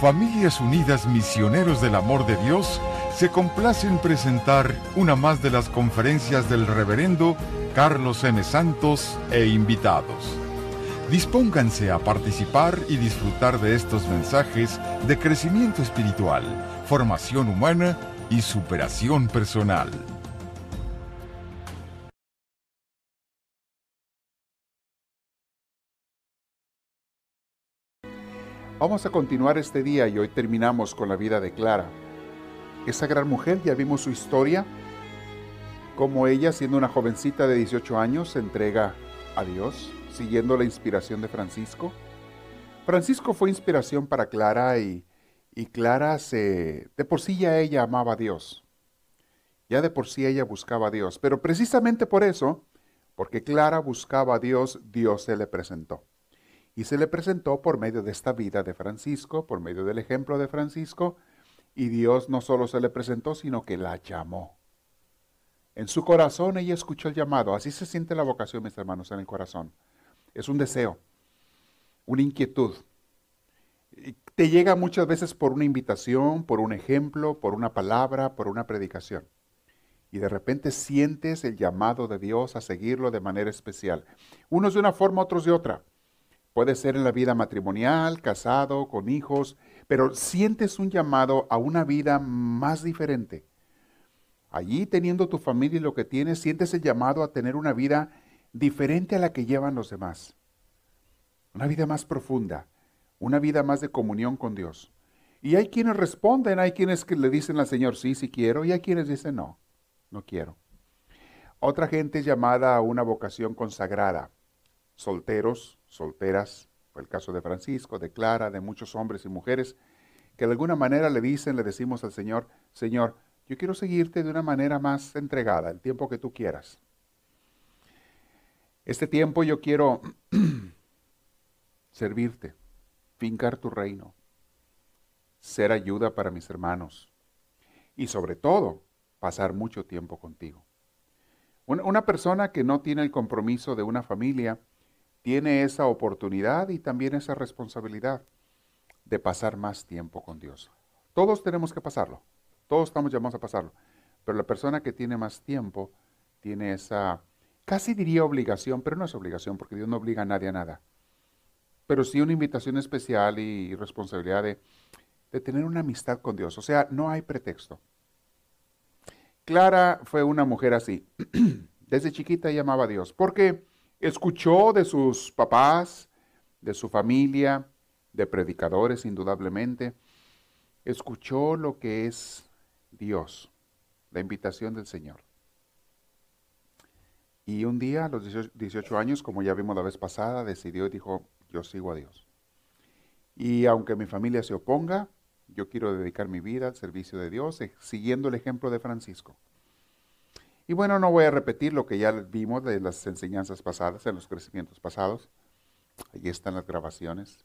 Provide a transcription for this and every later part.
Familias Unidas Misioneros del Amor de Dios se complace en presentar una más de las conferencias del reverendo Carlos M. Santos e invitados. Dispónganse a participar y disfrutar de estos mensajes de crecimiento espiritual, formación humana y superación personal. Vamos a continuar este día y hoy terminamos con la vida de Clara. Esa gran mujer, ya vimos su historia, cómo ella, siendo una jovencita de 18 años, se entrega a Dios, siguiendo la inspiración de Francisco. Francisco fue inspiración para Clara y, y Clara se, de por sí ya ella amaba a Dios. Ya de por sí ella buscaba a Dios. Pero precisamente por eso, porque Clara buscaba a Dios, Dios se le presentó y se le presentó por medio de esta vida de Francisco, por medio del ejemplo de Francisco, y Dios no solo se le presentó, sino que la llamó. En su corazón ella escuchó el llamado. Así se siente la vocación, mis hermanos, en el corazón. Es un deseo, una inquietud. Te llega muchas veces por una invitación, por un ejemplo, por una palabra, por una predicación. Y de repente sientes el llamado de Dios a seguirlo de manera especial. Unos de una forma, otros de otra. Puede ser en la vida matrimonial, casado, con hijos, pero sientes un llamado a una vida más diferente. Allí teniendo tu familia y lo que tienes, sientes el llamado a tener una vida diferente a la que llevan los demás. Una vida más profunda, una vida más de comunión con Dios. Y hay quienes responden, hay quienes que le dicen al Señor, sí, sí quiero, y hay quienes dicen, no, no quiero. Otra gente es llamada a una vocación consagrada, solteros, solteras, fue el caso de Francisco, de Clara, de muchos hombres y mujeres, que de alguna manera le dicen, le decimos al Señor, Señor, yo quiero seguirte de una manera más entregada, el tiempo que tú quieras. Este tiempo yo quiero servirte, fincar tu reino, ser ayuda para mis hermanos y sobre todo pasar mucho tiempo contigo. Una persona que no tiene el compromiso de una familia, tiene esa oportunidad y también esa responsabilidad de pasar más tiempo con Dios. Todos tenemos que pasarlo, todos estamos llamados a pasarlo, pero la persona que tiene más tiempo tiene esa, casi diría obligación, pero no es obligación porque Dios no obliga a nadie a nada, pero sí una invitación especial y responsabilidad de, de tener una amistad con Dios. O sea, no hay pretexto. Clara fue una mujer así. Desde chiquita llamaba a Dios. ¿Por qué? Escuchó de sus papás, de su familia, de predicadores indudablemente. Escuchó lo que es Dios, la invitación del Señor. Y un día, a los 18 años, como ya vimos la vez pasada, decidió y dijo, yo sigo a Dios. Y aunque mi familia se oponga, yo quiero dedicar mi vida al servicio de Dios, eh, siguiendo el ejemplo de Francisco. Y bueno, no voy a repetir lo que ya vimos de las enseñanzas pasadas, en los crecimientos pasados. Allí están las grabaciones.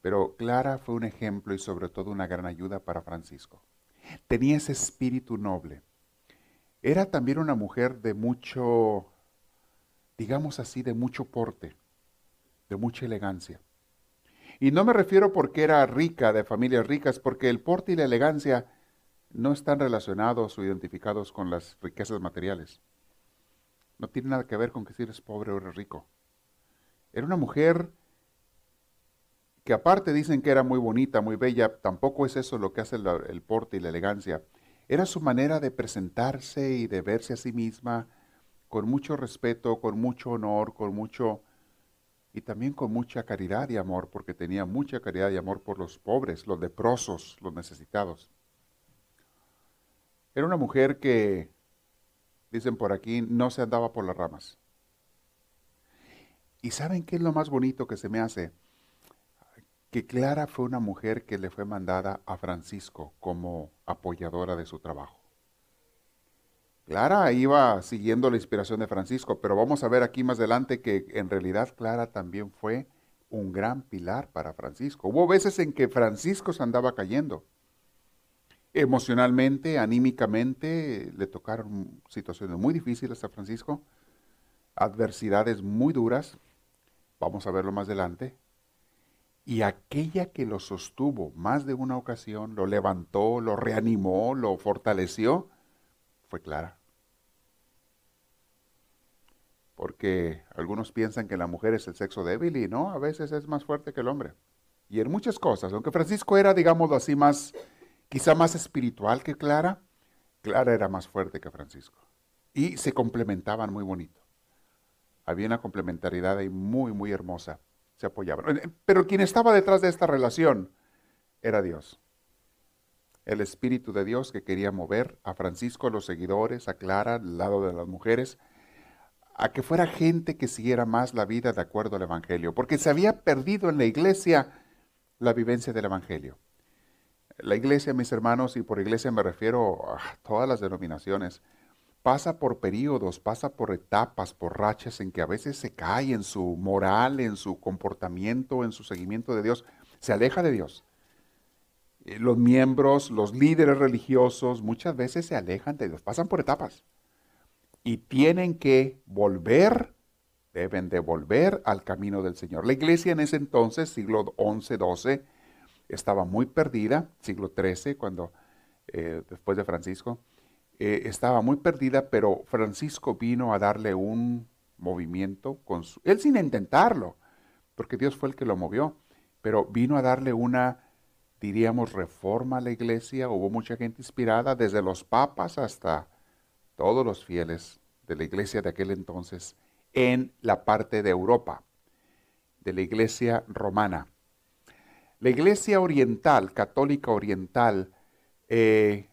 Pero Clara fue un ejemplo y sobre todo una gran ayuda para Francisco. Tenía ese espíritu noble. Era también una mujer de mucho, digamos así, de mucho porte, de mucha elegancia. Y no me refiero porque era rica, de familias ricas, porque el porte y la elegancia no están relacionados o identificados con las riquezas materiales. No tiene nada que ver con que si eres pobre o eres rico. Era una mujer que aparte dicen que era muy bonita, muy bella, tampoco es eso lo que hace el, porte y la elegancia. Era su manera de presentarse y de verse a sí misma con mucho respeto, con mucho honor, con mucho y también con mucha caridad y amor, porque tenía mucha caridad y amor por los pobres, los leprosos, los necesitados. Era una mujer que, dicen por aquí, no se andaba por las ramas. ¿Y saben qué es lo más bonito que se me hace? Que Clara fue una mujer que le fue mandada a Francisco como apoyadora de su trabajo. Clara iba siguiendo la inspiración de Francisco, pero vamos a ver aquí más adelante que en realidad Clara también fue un gran pilar para Francisco. Hubo veces en que Francisco se andaba cayendo. Emocionalmente, anímicamente, le tocaron situaciones muy difíciles a Francisco, adversidades muy duras, vamos a verlo más adelante. Y aquella que lo sostuvo más de una ocasión, lo levantó, lo reanimó, lo fortaleció, fue Clara. Porque algunos piensan que la mujer es el sexo débil y no, a veces es más fuerte que el hombre. Y en muchas cosas, aunque Francisco era, digámoslo así, más, quizá más espiritual que Clara, Clara era más fuerte que Francisco. Y se complementaban muy bonito. Había una complementariedad ahí muy, muy hermosa. Se apoyaban. Pero quien estaba detrás de esta relación era Dios. El Espíritu de Dios que quería mover a Francisco, a los seguidores, a Clara, al lado de las mujeres, a que fuera gente que siguiera más la vida de acuerdo al Evangelio, porque se había perdido en la iglesia la vivencia del Evangelio. La iglesia, mis hermanos, y por iglesia me refiero a todas las denominaciones, pasa por periodos, pasa por etapas, por rachas en que a veces se cae en su moral, en su comportamiento, en su seguimiento de Dios, se aleja de Dios. Eh, los miembros, los líderes religiosos, muchas veces se alejan de Dios, pasan por etapas y tienen que volver, deben de volver al camino del Señor. La iglesia en ese entonces, siglo XI, XII, estaba muy perdida, siglo XIII, cuando eh, después de Francisco, eh, estaba muy perdida, pero Francisco vino a darle un movimiento, con su, él sin intentarlo, porque Dios fue el que lo movió, pero vino a darle una, diríamos, reforma a la iglesia. Hubo mucha gente inspirada, desde los papas hasta todos los fieles de la iglesia de aquel entonces, en la parte de Europa, de la iglesia romana. La iglesia oriental, católica oriental, eh,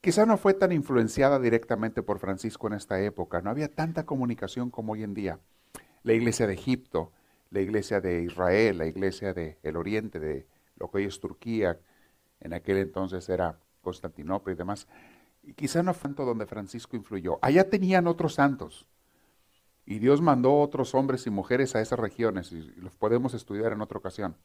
quizá no fue tan influenciada directamente por Francisco en esta época, no había tanta comunicación como hoy en día. La iglesia de Egipto, la iglesia de Israel, la iglesia del oriente, de lo que hoy es Turquía, en aquel entonces era Constantinopla y demás, y quizá no fue tanto donde Francisco influyó. Allá tenían otros santos. Y Dios mandó otros hombres y mujeres a esas regiones, y los podemos estudiar en otra ocasión.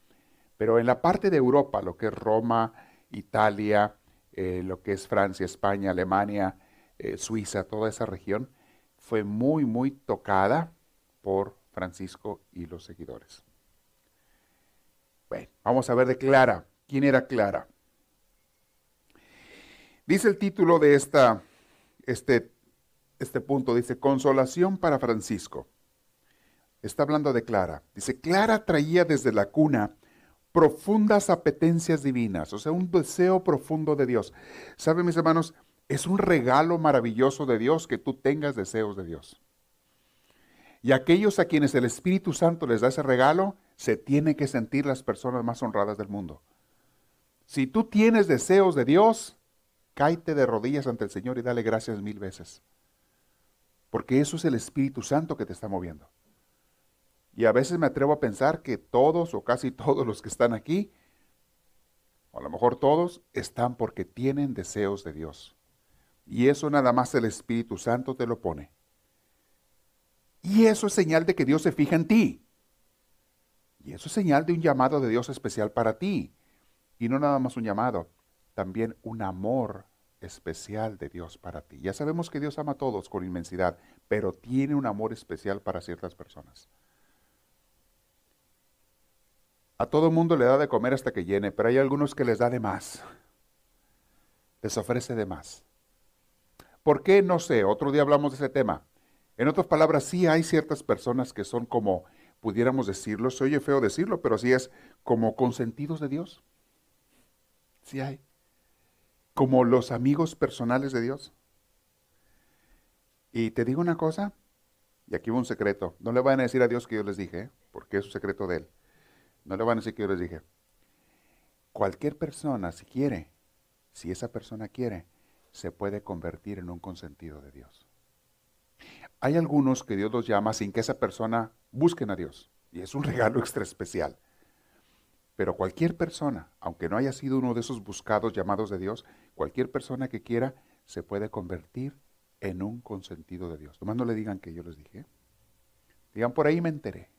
Pero en la parte de Europa, lo que es Roma, Italia, eh, lo que es Francia, España, Alemania, eh, Suiza, toda esa región, fue muy, muy tocada por Francisco y los seguidores. Bueno, vamos a ver de Clara. ¿Quién era Clara? Dice el título de esta, este, este punto, dice, Consolación para Francisco. Está hablando de Clara. Dice, Clara traía desde la cuna profundas apetencias divinas, o sea, un deseo profundo de Dios. ¿Saben, mis hermanos? Es un regalo maravilloso de Dios que tú tengas deseos de Dios. Y aquellos a quienes el Espíritu Santo les da ese regalo, se tienen que sentir las personas más honradas del mundo. Si tú tienes deseos de Dios, cáete de rodillas ante el Señor y dale gracias mil veces. Porque eso es el Espíritu Santo que te está moviendo. Y a veces me atrevo a pensar que todos o casi todos los que están aquí, o a lo mejor todos, están porque tienen deseos de Dios. Y eso nada más el Espíritu Santo te lo pone. Y eso es señal de que Dios se fija en ti. Y eso es señal de un llamado de Dios especial para ti. Y no nada más un llamado, también un amor especial de Dios para ti. Ya sabemos que Dios ama a todos con inmensidad, pero tiene un amor especial para ciertas personas. A todo mundo le da de comer hasta que llene, pero hay algunos que les da de más. Les ofrece de más. ¿Por qué? No sé. Otro día hablamos de ese tema. En otras palabras, sí hay ciertas personas que son como, pudiéramos decirlo, se oye feo decirlo, pero sí es como consentidos de Dios. Sí hay. Como los amigos personales de Dios. Y te digo una cosa, y aquí va un secreto. No le vayan a decir a Dios que yo les dije, ¿eh? porque es un secreto de Él. No le van a decir que yo les dije. Cualquier persona, si quiere, si esa persona quiere, se puede convertir en un consentido de Dios. Hay algunos que Dios los llama sin que esa persona busquen a Dios. Y es un regalo extra especial. Pero cualquier persona, aunque no haya sido uno de esos buscados llamados de Dios, cualquier persona que quiera se puede convertir en un consentido de Dios. Nomás no le digan que yo les dije. Digan, por ahí me enteré.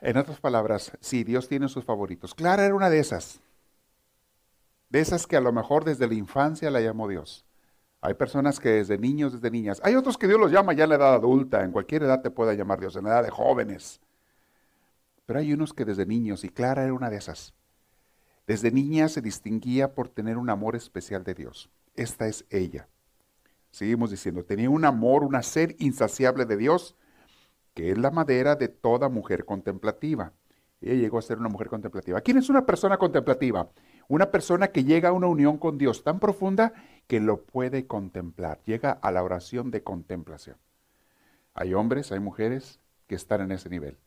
En otras palabras, sí, Dios tiene sus favoritos. Clara era una de esas. De esas que a lo mejor desde la infancia la llamó Dios. Hay personas que desde niños, desde niñas. Hay otros que Dios los llama ya en la edad adulta. En cualquier edad te puede llamar Dios, en la edad de jóvenes. Pero hay unos que desde niños, y Clara era una de esas, desde niña se distinguía por tener un amor especial de Dios. Esta es ella. Seguimos diciendo, tenía un amor, una sed insaciable de Dios, que es la madera de toda mujer contemplativa. Ella llegó a ser una mujer contemplativa. ¿Quién es una persona contemplativa? Una persona que llega a una unión con Dios tan profunda que lo puede contemplar. Llega a la oración de contemplación. Hay hombres, hay mujeres que están en ese nivel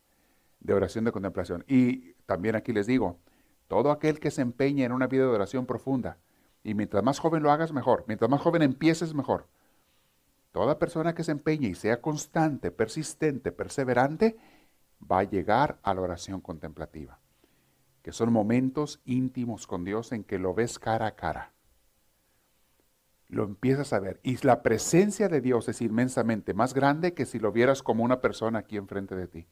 de oración de contemplación. Y también aquí les digo, todo aquel que se empeña en una vida de oración profunda, y mientras más joven lo hagas, mejor. Mientras más joven empieces, mejor. Toda persona que se empeñe y sea constante, persistente, perseverante, va a llegar a la oración contemplativa, que son momentos íntimos con Dios en que lo ves cara a cara. Lo empiezas a ver. Y la presencia de Dios es inmensamente más grande que si lo vieras como una persona aquí enfrente de ti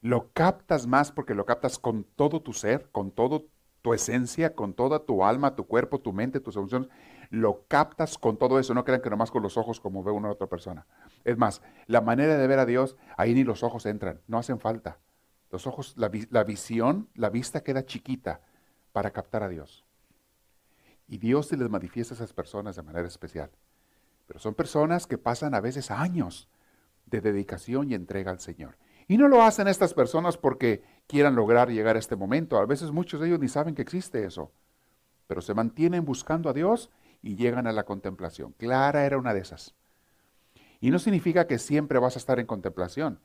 lo captas más porque lo captas con todo tu ser, con toda tu esencia, con toda tu alma, tu cuerpo, tu mente, tus emociones. Lo captas con todo eso. No crean que nomás con los ojos como ve una otra persona. Es más, la manera de ver a Dios, ahí ni los ojos entran, no hacen falta. Los ojos, la, la visión, la vista queda chiquita para captar a Dios. Y Dios se les manifiesta a esas personas de manera especial. Pero son personas que pasan a veces años de dedicación y entrega al Señor. Y no lo hacen estas personas porque quieran lograr llegar a este momento. A veces muchos de ellos ni saben que existe eso. Pero se mantienen buscando a Dios y llegan a la contemplación. Clara era una de esas. Y no significa que siempre vas a estar en contemplación,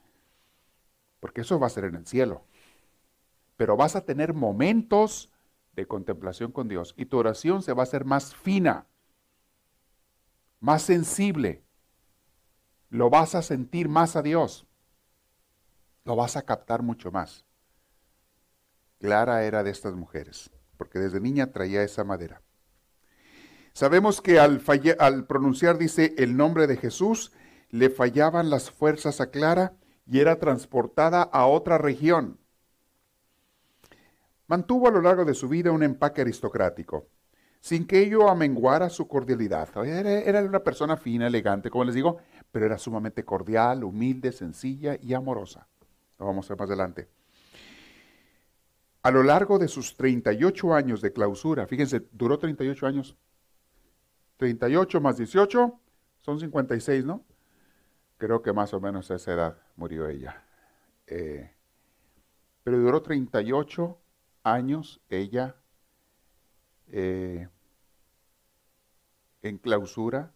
porque eso va a ser en el cielo. Pero vas a tener momentos de contemplación con Dios y tu oración se va a hacer más fina, más sensible. Lo vas a sentir más a Dios lo vas a captar mucho más. Clara era de estas mujeres, porque desde niña traía esa madera. Sabemos que al, pronunciar, dice, el nombre de Jesús, le fallaban las fuerzas a Clara y era transportada a otra región. Mantuvo a lo largo de su vida un empaque aristocrático, sin que ello amenguara su cordialidad. Era, era una persona fina, elegante, como les digo, pero era sumamente cordial, humilde, sencilla y amorosa vamos a ver más adelante. A lo largo de sus 38 años de clausura, fíjense, duró 38 años. 38 más 18 son 56, ¿no? Creo que más o menos a esa edad murió ella. Eh, pero duró 38 años ella eh, en clausura,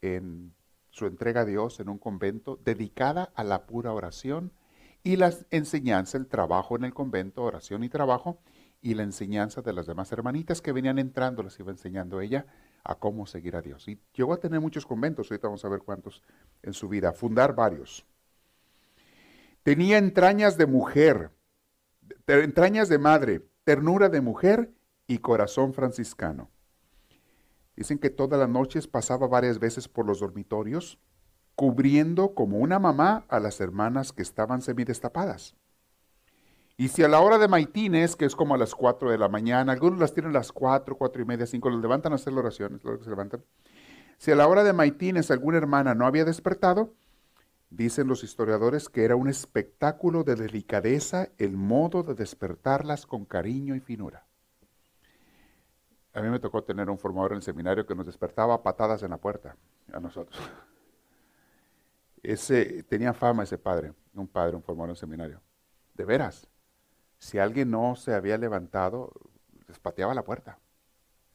en su entrega a Dios en un convento, dedicada a la pura oración y la enseñanza, el trabajo en el convento, oración y trabajo, y la enseñanza de las demás hermanitas que venían entrando, les iba enseñando ella a cómo seguir a Dios. Y llegó a tener muchos conventos, ahorita vamos a ver cuántos en su vida, fundar varios. Tenía entrañas de mujer, entrañas de madre, ternura de mujer y corazón franciscano. Dicen que todas las noches pasaba varias veces por los dormitorios, cubriendo como una mamá a las hermanas que estaban semidestapadas. Y si a la hora de maitines, que es como a las 4 de la mañana, algunos las tienen a las 4, 4 y media, 5, los levantan a hacer la oración, es lo que se levantan. Si a la hora de maitines alguna hermana no había despertado, dicen los historiadores que era un espectáculo de delicadeza el modo de despertarlas con cariño y finura. A mí me tocó tener un formador en el seminario que nos despertaba patadas en la puerta, a nosotros. Ese, tenía fama ese padre, un padre, un formador en seminario. De veras, si alguien no se había levantado, les pateaba la puerta.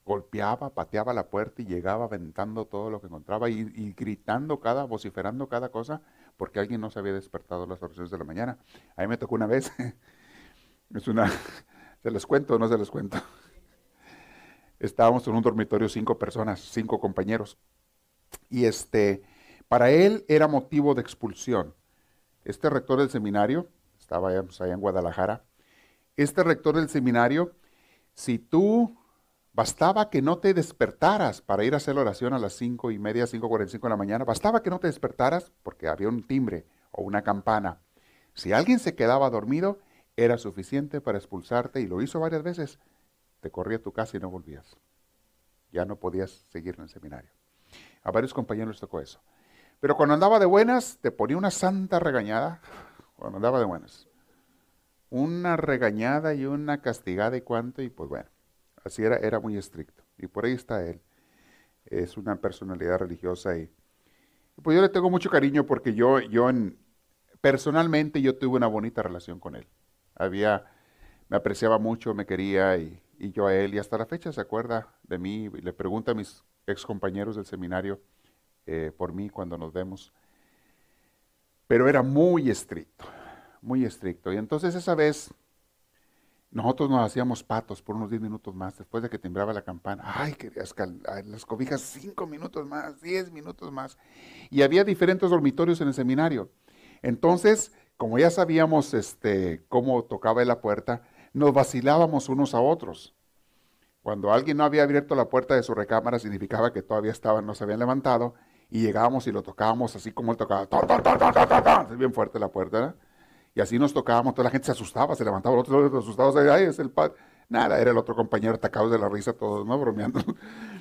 Golpeaba, pateaba la puerta y llegaba aventando todo lo que encontraba y, gritando cada, vociferando cada cosa, porque alguien no se había despertado las oraciones de la mañana. A mí me tocó una vez, es una, se les cuento o no se les cuento. Estábamos en un dormitorio cinco personas, cinco compañeros. Y este, para él era motivo de expulsión. Este rector del seminario, estaba allá, pues, en Guadalajara, este rector del seminario, si tú bastaba que no te despertaras para ir a hacer la oración a las cinco y media, cinco cuarenta y cinco de la mañana, bastaba que no te despertaras porque había un timbre o una campana. Si alguien se quedaba dormido, era suficiente para expulsarte y lo hizo varias veces. Te corría a tu casa y no volvías. Ya no podías seguir en el seminario. A varios compañeros tocó eso. Pero cuando andaba de buenas, te ponía una santa regañada. Cuando andaba de buenas. Una regañada y una castigada y cuánto, y pues bueno, así era, era muy estricto. Y por ahí está él. Es una personalidad religiosa y, pues yo le tengo mucho cariño porque yo, yo en, personalmente yo tuve una bonita relación con él. Había, me apreciaba mucho, me quería y, yo a él, y hasta la fecha se acuerda de mí, y le pregunta a mis ex compañeros del seminario eh, por mí cuando nos vemos. Pero era muy estricto, muy estricto. Y entonces esa vez nosotros nos hacíamos patos por unos 10 minutos más, después de que timbraba la campana. Ay, querías las cobijas 5 minutos más, 10 minutos más. Y había diferentes dormitorios en el seminario. Entonces, como ya sabíamos este, cómo tocaba la puerta, nos vacilábamos unos a otros. Cuando alguien no había abierto la puerta de su recámara, significaba que todavía estaban, no se habían levantado, y llegábamos y lo tocábamos así como él tocaba, es bien fuerte la puerta, y así nos tocábamos, toda la gente se asustaba, se levantaba, los otros asustados, ay, es el padre. Nada, era el otro compañero atacado de la risa, todos, ¿no? Bromeando.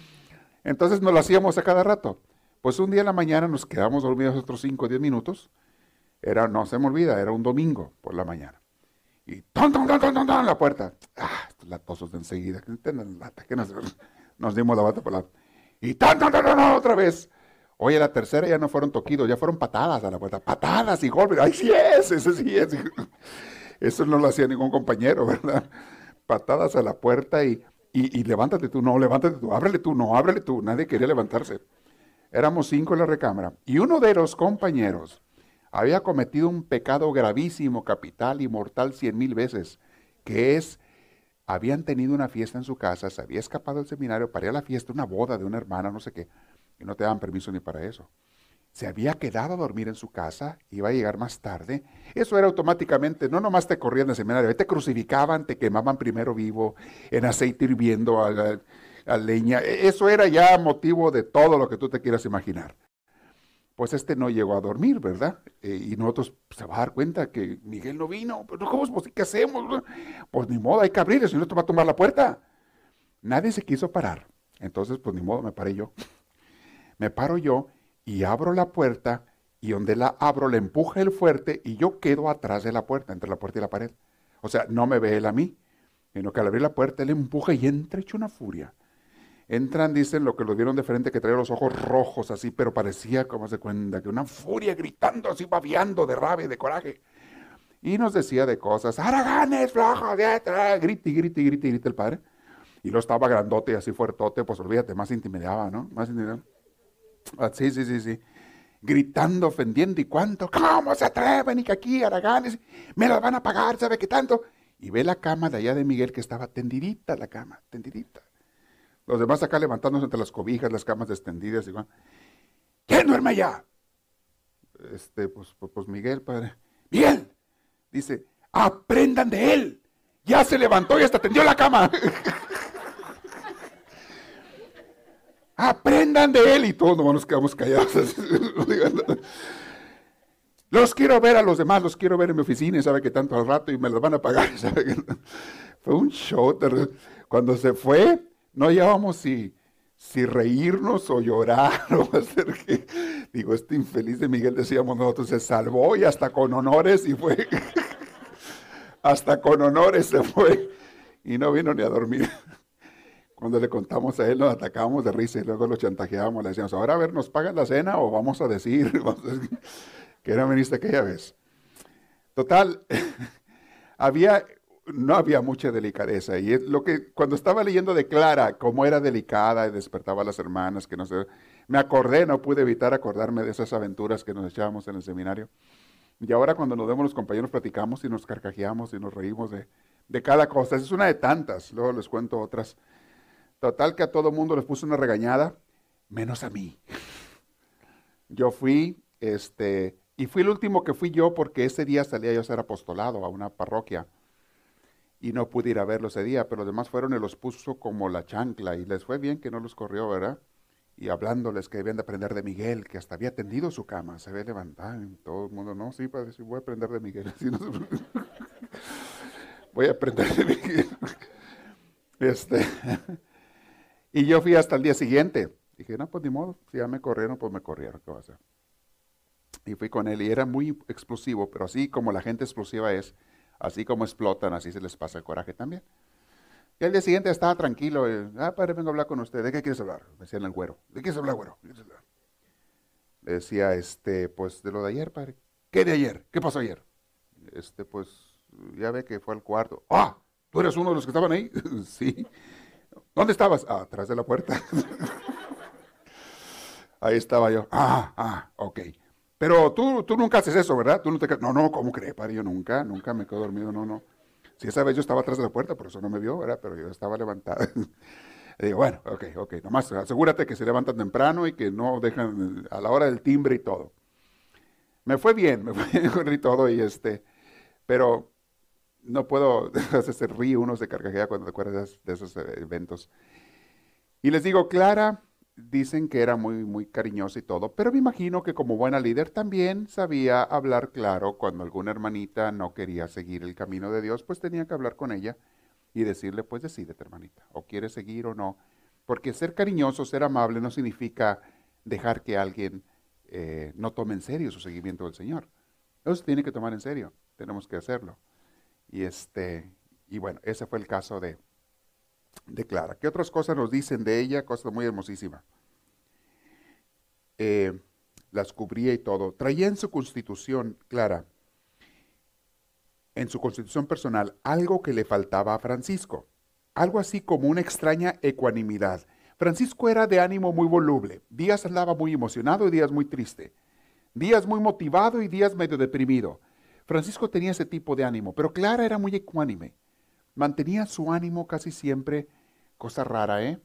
Entonces nos lo hacíamos a cada rato. Pues un día en la mañana nos quedamos dormidos otros 5 o 10 minutos. Era, no se me olvida, era un domingo por la mañana. Y ¡ton, ton, ton, ton, ton, la puerta! ¡Ah! Latosos de enseguida. Que nos, dimos la bata por la... Y ¡ton, ton, ton, ton! Otra vez. Oye, la tercera ya no fueron toquidos, ya fueron patadas a la puerta. Patadas y golpes. ¡Ay, sí es! Ese sí es. Eso no lo hacía ningún compañero, ¿verdad? Patadas a la puerta y, y, y levántate tú. No, levántate tú. Ábrele tú. No, ábrele tú. Nadie quería levantarse. Éramos cinco en la recámara. Y uno de los compañeros había cometido un pecado gravísimo, capital y mortal cien mil veces, que es, habían tenido una fiesta en su casa, se había escapado del seminario para ir a la fiesta, una boda de una hermana, no sé qué, y no te daban permiso ni para eso. Se había quedado a dormir en su casa, iba a llegar más tarde. Eso era automáticamente, no nomás te corrían del seminario, te crucificaban, te quemaban primero vivo, en aceite hirviendo a, a leña. E, eso era ya motivo de todo lo que tú te quieras imaginar pues este no llegó a dormir, ¿verdad? Eh, y nosotros se va a dar cuenta que Miguel no vino. Pero ¿cómo pues, ¿Qué hacemos? Pues ni modo, hay que abrir, si no, te va a tomar la puerta. Nadie se quiso parar. Entonces, pues ni modo, me paré yo. Me paro yo y abro la puerta y donde la abro le empuja el fuerte y yo quedo atrás de la puerta, entre la puerta y la pared. O sea, no me ve él a mí, sino que al abrir la puerta él empuja y entra hecho una furia. Entran, dicen, lo que lo vieron de frente, que traía los ojos rojos así, pero parecía, como se cuenta, que una furia gritando así, babiando de rabia y de coraje. Y nos decía de cosas, ¡Araganes, flojos! Grite, grite, grite, grite el padre. Y lo estaba grandote y así fuertote, pues olvídate, más intimidaba, ¿no? Más intimidaba. Ah, sí, sí, sí, sí. Gritando, ofendiendo, ¿y cuánto? ¿Cómo se atreven? Y que aquí, Araganes, me las van a pagar, ¿sabe qué tanto? Y ve la cama de allá de Miguel que estaba tendidita la cama, tendidita. Los demás acá levantándose entre las cobijas, las camas extendidas. Y ¿Quién duerme allá? Este, pues, pues, pues, Miguel, padre. Miguel, dice, aprendan de él. Ya se levantó y hasta tendió la cama. aprendan de él. Y todos nos quedamos callados. los quiero ver a los demás, los quiero ver en mi oficina, sabe que tanto al rato y me los van a pagar. Fue un show. Cuando se fue, no llevamos si, si reírnos o llorar o hacer que, digo, este infeliz de Miguel decíamos nosotros, se salvó y hasta con honores y fue, hasta con honores se fue y no vino ni a dormir. Cuando le contamos a él, nos atacábamos de risa y luego lo chantajeábamos. Le decíamos, ahora a ver, ¿nos pagan la cena o vamos a decir que era veniste aquella vez? Total, había no había mucha delicadeza. Y es lo que cuando estaba leyendo de Clara, cómo era delicada y despertaba a las hermanas, que no sé, me acordé, no pude evitar acordarme de esas aventuras que nos echábamos en el seminario. Y ahora cuando nos vemos los compañeros platicamos y nos carcajeamos y nos reímos de, de cada cosa. Es una de tantas, luego les cuento otras. Total que a todo mundo les puse una regañada, menos a mí. Yo fui, este, y fui el último que fui yo porque ese día salía yo a ser apostolado a una parroquia y no pude ir a verlo ese día, pero los demás fueron y los puso como la chancla y les fue bien que no los corrió, ¿verdad? Y hablándoles que debían de aprender de Miguel, que hasta había tendido su cama, se había levantado, y todo el mundo, no, sí, padre, sí, voy a aprender de Miguel. voy a aprender de Miguel. Este, y yo fui hasta el día siguiente. Dije, no, pues ni modo, si ya me corrieron, pues me corrieron, ¿qué va a hacer? Y fui con él y era muy explosivo, pero así como la gente explosiva es, Así como explotan, así se les pasa el coraje también. Y al día siguiente estaba tranquilo. ah, padre, vengo a hablar con usted. ¿De qué quieres hablar? Me decían el güero. ¿De qué quieres hablar, güero? Le decía, este, pues de lo de ayer, padre. ¿Qué de ayer? ¿Qué pasó ayer? Este, pues, ya ve que fue al cuarto. ¡Ah! ¿Tú eres uno de los que estaban ahí? sí. ¿Dónde estabas? Ah, atrás de la puerta. ahí estaba yo. Ah, ah, ok. Pero tú, tú nunca haces eso, ¿verdad? Tú no, te... no, no, ¿cómo crees, padre? Yo nunca, nunca me quedo dormido, no, no. Si esa vez yo estaba atrás de la puerta, por eso no me vio, ¿verdad? Pero yo estaba levantado. digo, bueno, ok, ok, nomás asegúrate que se levantan temprano y que no dejan a la hora del timbre y todo. Me fue bien, me fue bien y todo, y este, pero no puedo, se ríe uno se carcajea cuando te acuerdas de esos eventos. Y les digo, Clara dicen que era muy, muy cariñosa y todo, pero me imagino que como buena líder también sabía hablar claro cuando alguna hermanita no quería seguir el camino de Dios, pues tenía que hablar con ella y decirle, pues decídete hermanita, o quieres seguir o no. Porque ser cariñoso, ser amable no significa dejar que alguien eh, no tome en serio su seguimiento del Señor. Eso se tiene que tomar en serio, tenemos que hacerlo. Y, este, y bueno, ese fue el caso de, declara. ¿Qué otras cosas nos dicen de ella? Cosas muy hermosísimas. Eh, las cubría y todo. Traía en su constitución, Clara, en su constitución personal, algo que le faltaba a Francisco. Algo así como una extraña ecuanimidad. Francisco era de ánimo muy voluble. Días andaba muy emocionado y días muy triste. Días muy motivado y días medio deprimido. Francisco tenía ese tipo de ánimo, pero Clara era muy ecuánime mantenía su ánimo casi siempre, cosa rara, ¿eh?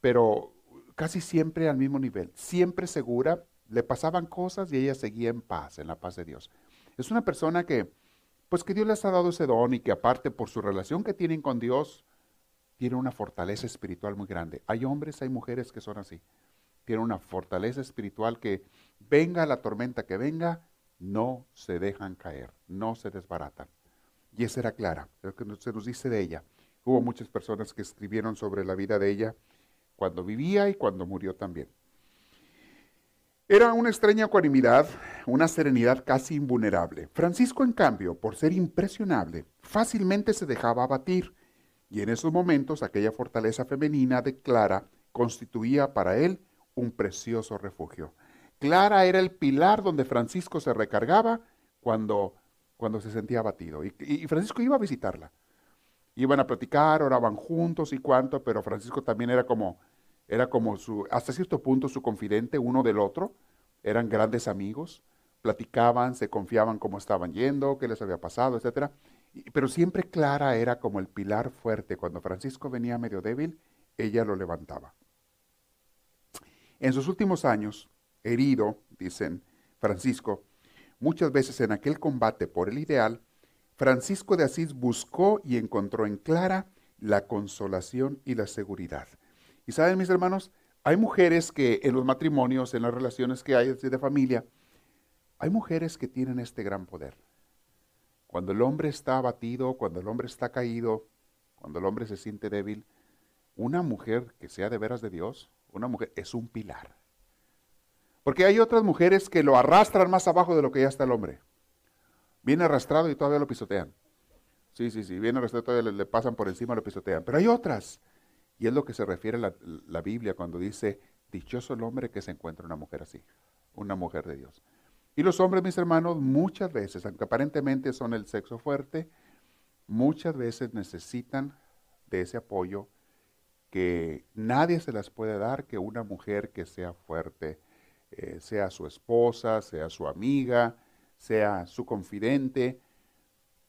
Pero casi siempre al mismo nivel, siempre segura, le pasaban cosas y ella seguía en paz, en la paz de Dios. Es una persona que, pues que Dios les ha dado ese don y que aparte por su relación que tienen con Dios, tiene una fortaleza espiritual muy grande. Hay hombres, hay mujeres que son así. Tienen una fortaleza espiritual que venga la tormenta que venga, no se dejan caer, no se desbaratan. Y esa era Clara, lo que se nos dice de ella. Hubo muchas personas que escribieron sobre la vida de ella cuando vivía y cuando murió también. Era una extraña ecuanimidad, una serenidad casi invulnerable. Francisco, en cambio, por ser impresionable, fácilmente se dejaba abatir, y en esos momentos aquella fortaleza femenina de Clara constituía para él un precioso refugio. Clara era el pilar donde Francisco se recargaba cuando cuando se sentía abatido. Y, Francisco iba a visitarla. Iban a platicar, oraban juntos y cuánto, pero Francisco también era como, era como su, hasta cierto punto su confidente uno del otro. Eran grandes amigos, platicaban, se confiaban cómo estaban yendo, qué les había pasado, etc. pero siempre Clara era como el pilar fuerte. Cuando Francisco venía medio débil, ella lo levantaba. En sus últimos años, herido, dicen Francisco, Muchas veces en aquel combate por el ideal, Francisco de Asís buscó y encontró en Clara la consolación y la seguridad. Y saben, mis hermanos, hay mujeres que en los matrimonios, en las relaciones que hay de familia, hay mujeres que tienen este gran poder. Cuando el hombre está abatido, cuando el hombre está caído, cuando el hombre se siente débil, una mujer que sea de veras de Dios, una mujer es un pilar. Porque hay otras mujeres que lo arrastran más abajo de lo que ya está el hombre. Viene arrastrado y todavía lo pisotean. Sí, sí, sí, viene arrastrado y todavía le, pasan por encima lo pisotean. Pero hay otras. Y es lo que se refiere la, la Biblia cuando dice, dichoso el hombre que se encuentra una mujer así, una mujer de Dios. Y los hombres, mis hermanos, muchas veces, aunque aparentemente son el sexo fuerte, muchas veces necesitan de ese apoyo que nadie se las puede dar que una mujer que sea fuerte, eh, sea su esposa, sea su amiga, sea su confidente,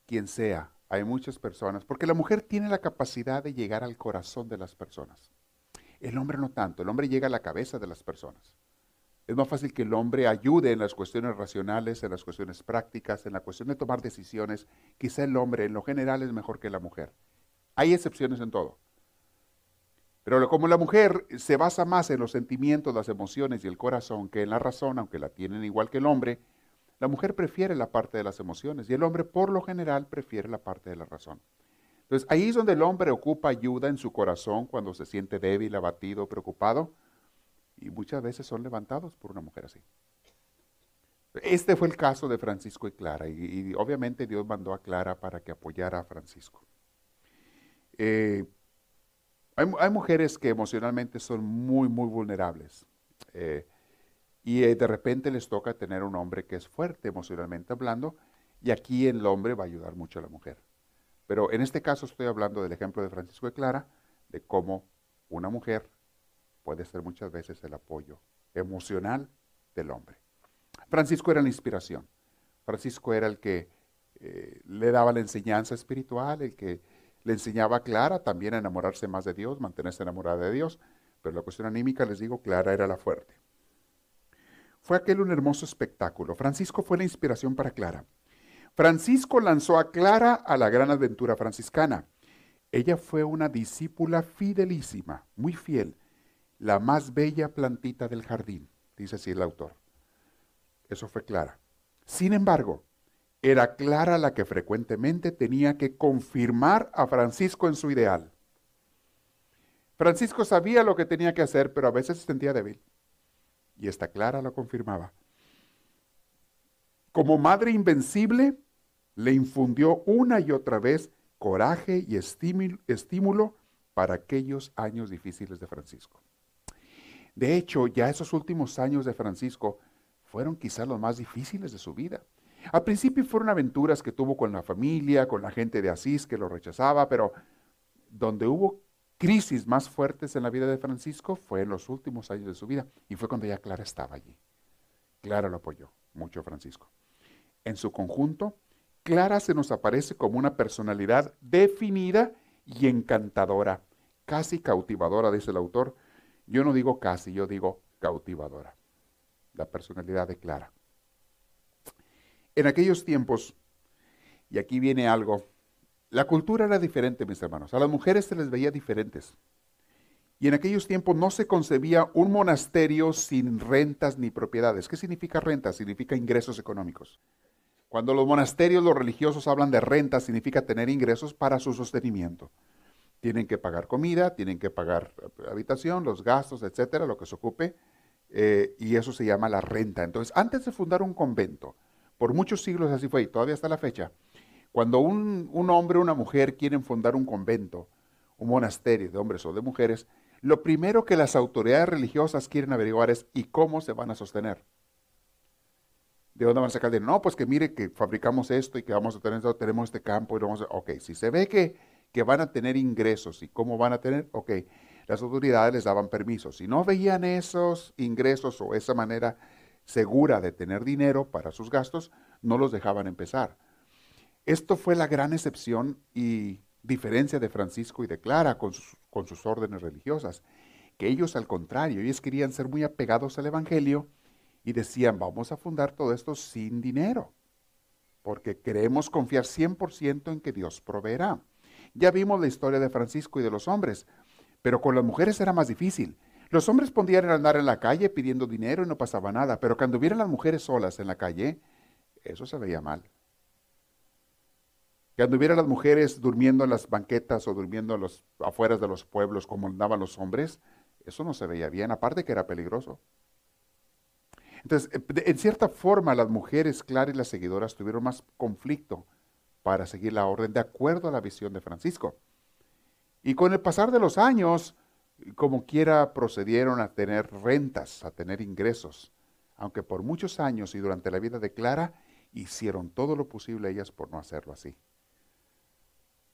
quien sea. Hay muchas personas, porque la mujer tiene la capacidad de llegar al corazón de las personas. El hombre no tanto, el hombre llega a la cabeza de las personas. Es más fácil que el hombre ayude en las cuestiones racionales, en las cuestiones prácticas, en la cuestión de tomar decisiones. Quizá el hombre en lo general es mejor que la mujer. Hay excepciones en todo. Pero como la mujer se basa más en los sentimientos, las emociones y el corazón que en la razón, aunque la tienen igual que el hombre, la mujer prefiere la parte de las emociones y el hombre por lo general prefiere la parte de la razón. Entonces ahí es donde el hombre ocupa ayuda en su corazón cuando se siente débil, abatido, preocupado y muchas veces son levantados por una mujer así. Este fue el caso de Francisco y Clara, y, obviamente Dios mandó a Clara para que apoyara a Francisco. Eh, hay, mujeres que emocionalmente son muy, muy vulnerables. Eh, y eh, de repente les toca tener un hombre que es fuerte emocionalmente hablando, y aquí el hombre va a ayudar mucho a la mujer. Pero en este caso estoy hablando del ejemplo de Francisco y Clara, de cómo una mujer puede ser muchas veces el apoyo emocional del hombre. Francisco era la inspiración. Francisco era el que eh, le daba la enseñanza espiritual, el que le enseñaba a Clara también a enamorarse más de Dios, mantenerse enamorada de Dios. Pero la cuestión anímica, les digo, Clara era la fuerte. Fue aquel un hermoso espectáculo. Francisco fue la inspiración para Clara. Francisco lanzó a Clara a la gran aventura franciscana. Ella fue una discípula fidelísima, muy fiel, la más bella plantita del jardín, dice así el autor. Eso fue Clara. Sin embargo, era Clara la que frecuentemente tenía que confirmar a Francisco en su ideal. Francisco sabía lo que tenía que hacer, pero a veces se sentía débil. Y esta Clara lo confirmaba. Como madre invencible, le infundió una y otra vez coraje y estímulo para aquellos años difíciles de Francisco. De hecho, ya esos últimos años de Francisco fueron quizás los más difíciles de su vida. Al principio fueron aventuras que tuvo con la familia, con la gente de Asís que lo rechazaba, pero donde hubo crisis más fuertes en la vida de Francisco fue en los últimos años de su vida y fue cuando ya Clara estaba allí. Clara lo apoyó mucho Francisco. En su conjunto, Clara se nos aparece como una personalidad definida y encantadora, casi cautivadora, dice el autor. Yo no digo casi, yo digo cautivadora la personalidad de Clara. En aquellos tiempos, y aquí viene algo, la cultura era diferente, mis hermanos. A las mujeres se les veía diferentes. Y en aquellos tiempos no se concebía un monasterio sin rentas ni propiedades. ¿Qué significa renta? Significa ingresos económicos. Cuando los monasterios, los religiosos hablan de renta, significa tener ingresos para su sostenimiento. Tienen que pagar comida, tienen que pagar habitación, los gastos, etcétera, lo que se ocupe eh, y eso se llama la renta. Entonces, antes de fundar un convento, por muchos siglos así fue, y todavía hasta la fecha, cuando un, un hombre o una mujer quieren fundar un convento, un monasterio de hombres o de mujeres, lo primero que las autoridades religiosas quieren averiguar es ¿y cómo se van a sostener? ¿De dónde van a sacar? No, pues que mire que fabricamos esto y que vamos a tener tenemos este campo y vamos a... Ok, si se ve que, que van a tener ingresos y cómo van a tener, ok, las autoridades les daban permiso. Si no veían esos ingresos o esa manera segura de tener dinero para sus gastos, no los dejaban empezar. Esto fue la gran excepción y diferencia de Francisco y de Clara con sus, órdenes religiosas, que ellos al contrario, ellos querían ser muy apegados al Evangelio y decían, vamos a fundar todo esto sin dinero, porque queremos confiar 100% en que Dios proveerá. Ya vimos la historia de Francisco y de los hombres. Pero con las mujeres era más difícil. Los hombres podían andar en la calle pidiendo dinero y no pasaba nada, pero cuando vieran las mujeres solas en la calle, eso se veía mal. Cuando vieran las mujeres durmiendo en las banquetas o durmiendo en los, afuera de los pueblos como andaban los hombres, eso no se veía bien, aparte que era peligroso. Entonces, en cierta forma, las mujeres, Clara y las seguidoras, tuvieron más conflicto para seguir la orden de acuerdo a la visión de Francisco. Y con el pasar de los años, como quiera, procedieron a tener rentas, a tener ingresos, aunque por muchos años y durante la vida de Clara hicieron todo lo posible ellas por no hacerlo así.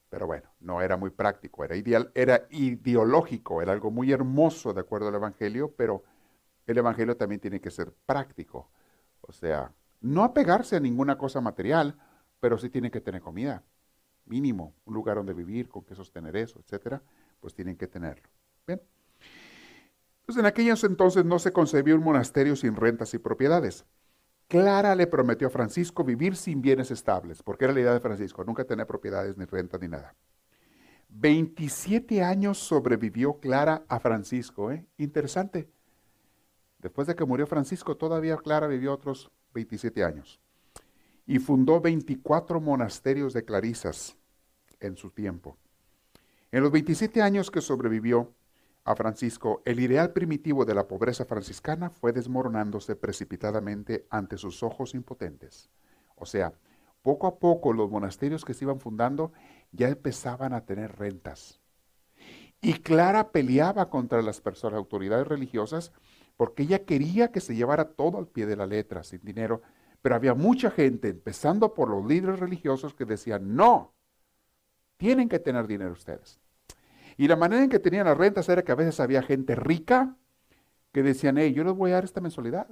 Pero bueno, no era muy práctico, era, ideal, era ideológico, era algo muy hermoso de acuerdo al Evangelio, pero el Evangelio también tiene que ser práctico. O sea, no apegarse a ninguna cosa material, pero sí tiene que tener comida mínimo, un lugar donde vivir, con qué sostener eso, etcétera, pues tienen que tenerlo. Bien. Pues en aquellos entonces no se concebió un monasterio sin rentas y propiedades. Clara le prometió a Francisco vivir sin bienes estables, porque era la idea de Francisco, nunca tener propiedades ni rentas ni nada. 27 años sobrevivió Clara a Francisco, ¿eh? Interesante. Después de que murió Francisco, todavía Clara vivió otros 27 años y fundó 24 monasterios de clarisas en su tiempo. En los 27 años que sobrevivió, a Francisco, el ideal primitivo de la pobreza franciscana fue desmoronándose precipitadamente ante sus ojos impotentes. O sea, poco a poco los monasterios que se iban fundando ya empezaban a tener rentas. Y Clara peleaba contra las personas, autoridades religiosas, porque ella quería que se llevara todo al pie de la letra, sin dinero. Pero había mucha gente, empezando por los líderes religiosos, que decían, no, tienen que tener dinero ustedes. Y la manera en que tenían las rentas era que a veces había gente rica que decían, hey, yo les voy a dar esta mensualidad.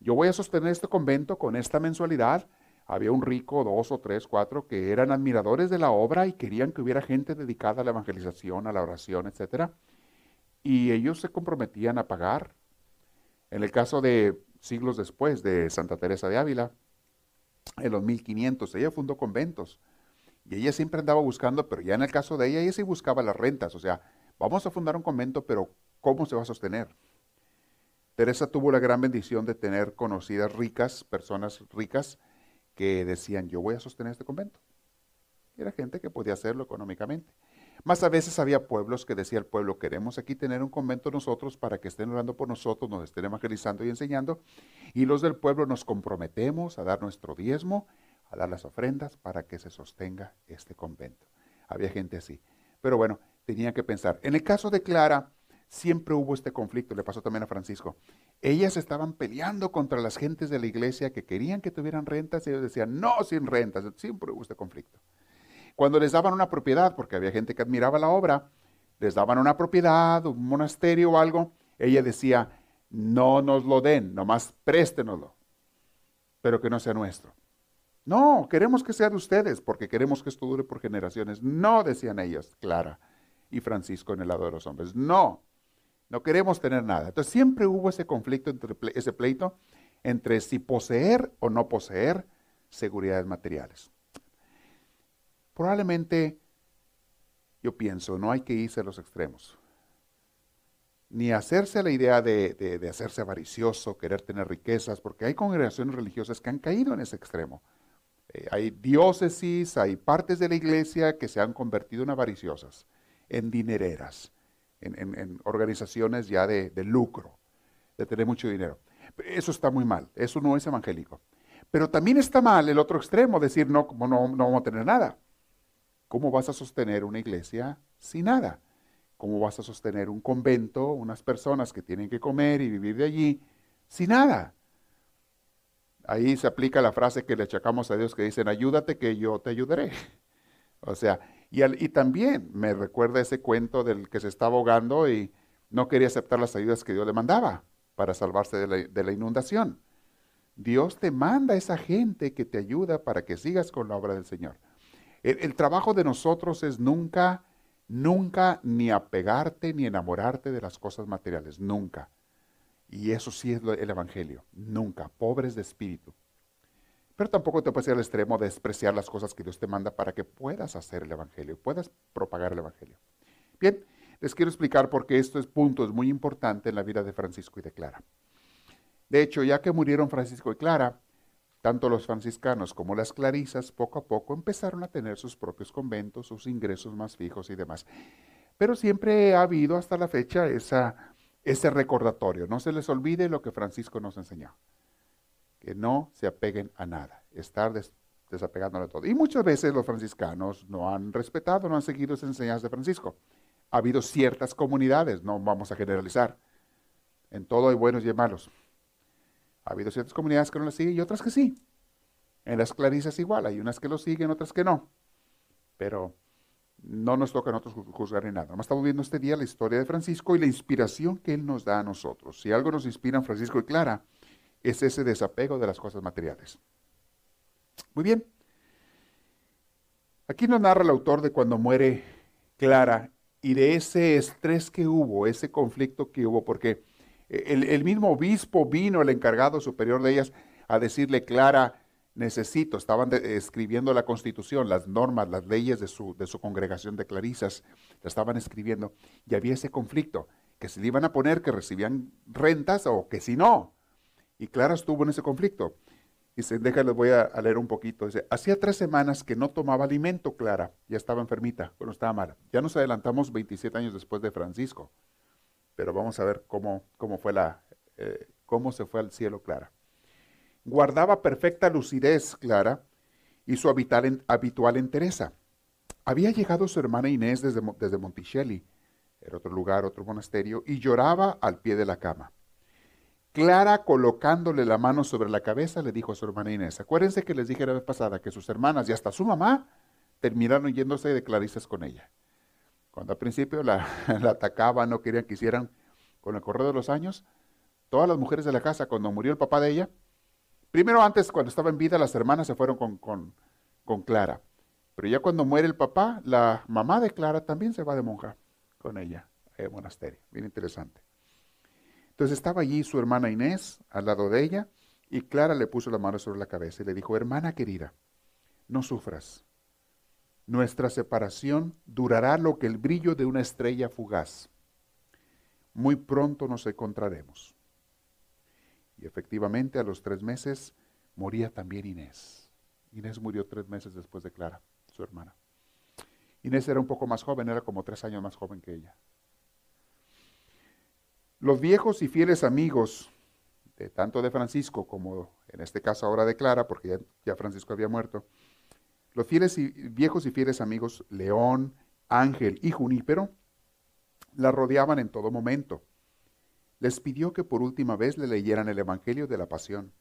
Yo voy a sostener este convento con esta mensualidad. Había un rico, dos o tres, cuatro, que eran admiradores de la obra y querían que hubiera gente dedicada a la evangelización, a la oración, etc. Y ellos se comprometían a pagar. En el caso de siglos después de Santa Teresa de Ávila, en los 1500, ella fundó conventos y ella siempre andaba buscando, pero ya en el caso de ella, ella sí buscaba las rentas. O sea, vamos a fundar un convento, pero ¿cómo se va a sostener? Teresa tuvo la gran bendición de tener conocidas ricas, personas ricas, que decían, yo voy a sostener este convento. era gente que podía hacerlo económicamente. Más a veces había pueblos que decía el pueblo, queremos aquí tener un convento nosotros para que estén orando por nosotros, nos estén evangelizando y enseñando. Y los del pueblo nos comprometemos a dar nuestro diezmo dar las ofrendas para que se sostenga este convento. Había gente así. Pero bueno, tenía que pensar. En el caso de Clara, siempre hubo este conflicto, le pasó también a Francisco. Ellas estaban peleando contra las gentes de la iglesia que querían que tuvieran rentas y ellos decían, no, sin rentas. Siempre hubo este conflicto. Cuando les daban una propiedad, porque había gente que admiraba la obra, les daban una propiedad, un monasterio o algo, ella decía, no nos lo den, nomás préstenoslo, pero que no sea nuestro. No, queremos que sea de ustedes porque queremos que esto dure por generaciones. No, decían ellos, Clara y Francisco en el lado de los hombres. No, no queremos tener nada. Entonces siempre hubo ese conflicto, entre, ese pleito entre si poseer o no poseer seguridades materiales. Probablemente, yo pienso, no hay que irse a los extremos. Ni hacerse la idea de, de hacerse avaricioso, querer tener riquezas, porque hay congregaciones religiosas que han caído en ese extremo eh, hay diócesis, hay partes de la iglesia que se han convertido en avariciosas, en dinereras, en, organizaciones ya de, lucro, de tener mucho dinero. Eso está muy mal, eso no es evangélico. Pero también está mal el otro extremo, decir, no, no, no vamos a tener nada. ¿Cómo vas a sostener una iglesia sin nada? ¿Cómo vas a sostener un convento, unas personas que tienen que comer y vivir de allí sin nada? Ahí se aplica la frase que le achacamos a Dios que dicen, ayúdate que yo te ayudaré. O sea, y, y también me recuerda ese cuento del que se estaba ahogando y no quería aceptar las ayudas que Dios le mandaba para salvarse de la, inundación. Dios te manda a esa gente que te ayuda para que sigas con la obra del Señor. El, el, trabajo de nosotros es nunca, nunca ni apegarte ni enamorarte de las cosas materiales, nunca. Y eso sí es el Evangelio. Nunca, pobres de espíritu. Pero tampoco te puedes ir al extremo de despreciar las cosas que Dios te manda para que puedas hacer el Evangelio, puedas propagar el Evangelio. Bien, les quiero explicar por qué esto es punto, es muy importante en la vida de Francisco y de Clara. De hecho, ya que murieron Francisco y Clara, tanto los franciscanos como las clarisas poco a poco empezaron a tener sus propios conventos, sus ingresos más fijos y demás. Pero siempre ha habido hasta la fecha esa ese recordatorio. No se les olvide lo que Francisco nos enseñó. Que no se apeguen a nada, estar desapegándole a todo. Y muchas veces los franciscanos no han respetado, no han seguido esas enseñanzas de Francisco. Ha habido ciertas comunidades, no vamos a generalizar. En todo hay buenos y malos. Ha habido ciertas comunidades que no lo siguen y otras que sí. En las clarisas igual, hay unas que lo siguen, otras que no. Pero no nos toca a nosotros juzgar ni nada. estamos viendo este día la historia de Francisco y la inspiración que él nos da a nosotros. Si algo nos inspira en Francisco y Clara, es ese desapego de las cosas materiales. Muy bien. Aquí nos narra el autor de cuando muere Clara y de ese estrés que hubo, ese conflicto que hubo, porque el, el mismo obispo vino, el encargado superior de ellas, a decirle, Clara, necesito, estaban escribiendo la constitución, las normas, las leyes de su, de su congregación de clarisas, la estaban escribiendo, y había ese conflicto, que se le iban a poner que recibían rentas o que si no. Y Clara estuvo en ese conflicto. Dice, déjales, voy a, leer un poquito. Dice, hacía tres semanas que no tomaba alimento, Clara. Ya estaba enfermita, bueno, estaba mala. Ya nos adelantamos 27 años después de Francisco. Pero vamos a ver cómo, cómo fue la, eh, cómo se fue al cielo Clara. Guardaba perfecta lucidez, Clara, y su habitual, habitual entereza. Había llegado su hermana Inés desde, desde Monticelli, era otro lugar, otro monasterio, y lloraba al pie de la cama. Clara, colocándole la mano sobre la cabeza, le dijo a su hermana Inés, acuérdense que les dije la vez pasada que sus hermanas y hasta su mamá terminaron yéndose de clarisas con ella. Cuando al principio la, atacaban, no querían que hicieran, con el correr de los años, todas las mujeres de la casa, cuando murió el papá de ella, primero antes, cuando estaba en vida, las hermanas se fueron con, con, Clara. Pero ya cuando muere el papá, la mamá de Clara también se va de monja con ella, al monasterio. Bien interesante. Entonces estaba allí su hermana Inés al lado de ella y Clara le puso la mano sobre la cabeza y le dijo, hermana querida, no sufras. Nuestra separación durará lo que el brillo de una estrella fugaz. Muy pronto nos encontraremos. Y efectivamente a los tres meses moría también Inés. Inés murió tres meses después de Clara, su hermana. Inés era un poco más joven, era como tres años más joven que ella. Los viejos y fieles amigos, de tanto de Francisco como en este caso ahora de Clara, porque ya, Francisco había muerto, los fieles y, viejos y fieles amigos, León, Ángel y Junípero, la rodeaban en todo momento. Les pidió que por última vez le leyeran el Evangelio de la Pasión.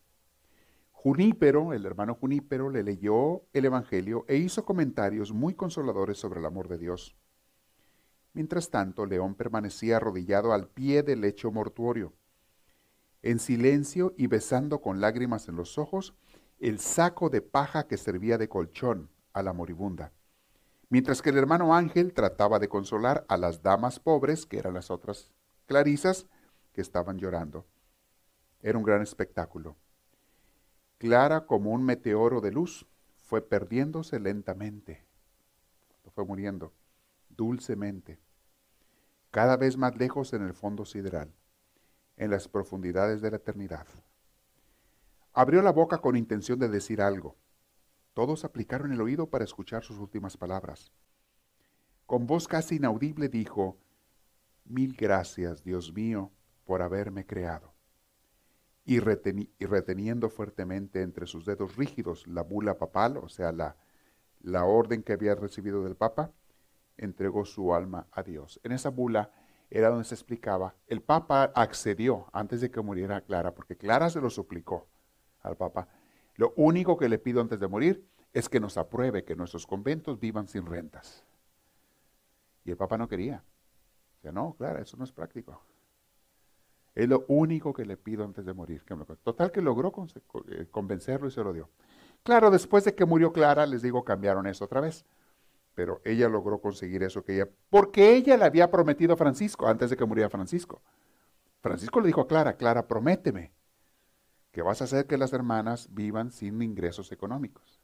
Junípero, el hermano Junípero, le leyó el Evangelio e hizo comentarios muy consoladores sobre el amor de Dios. Mientras tanto, León permanecía arrodillado al pie del lecho mortuorio, en silencio y besando con lágrimas en los ojos el saco de paja que servía de colchón a la moribunda, mientras que el hermano Ángel trataba de consolar a las damas pobres, que eran las otras clarisas, que estaban llorando. Era un gran espectáculo. Clara como un meteoro de luz, fue perdiéndose lentamente, fue muriendo dulcemente cada vez más lejos en el fondo sideral, en las profundidades de la eternidad. Abrió la boca con intención de decir algo. Todos aplicaron el oído para escuchar sus últimas palabras. Con voz casi inaudible dijo, Mil gracias, Dios mío, por haberme creado. Y, reteniendo fuertemente entre sus dedos rígidos la bula papal, o sea, la, la orden que había recibido del Papa, entregó su alma a Dios. En esa bula era donde se explicaba, el Papa accedió antes de que muriera Clara, porque Clara se lo suplicó al Papa. Lo único que le pido antes de morir es que nos apruebe que nuestros conventos vivan sin rentas. Y el Papa no quería. O no, Clara, eso no es práctico. Es lo único que le pido antes de morir. Total que logró eh, convencerlo y se lo dio. Claro, después de que murió Clara, les digo, cambiaron eso otra vez pero ella logró conseguir eso que ella, porque ella le había prometido a Francisco antes de que muriera Francisco. Francisco le dijo a Clara, Clara, prométeme que vas a hacer que las hermanas vivan sin ingresos económicos.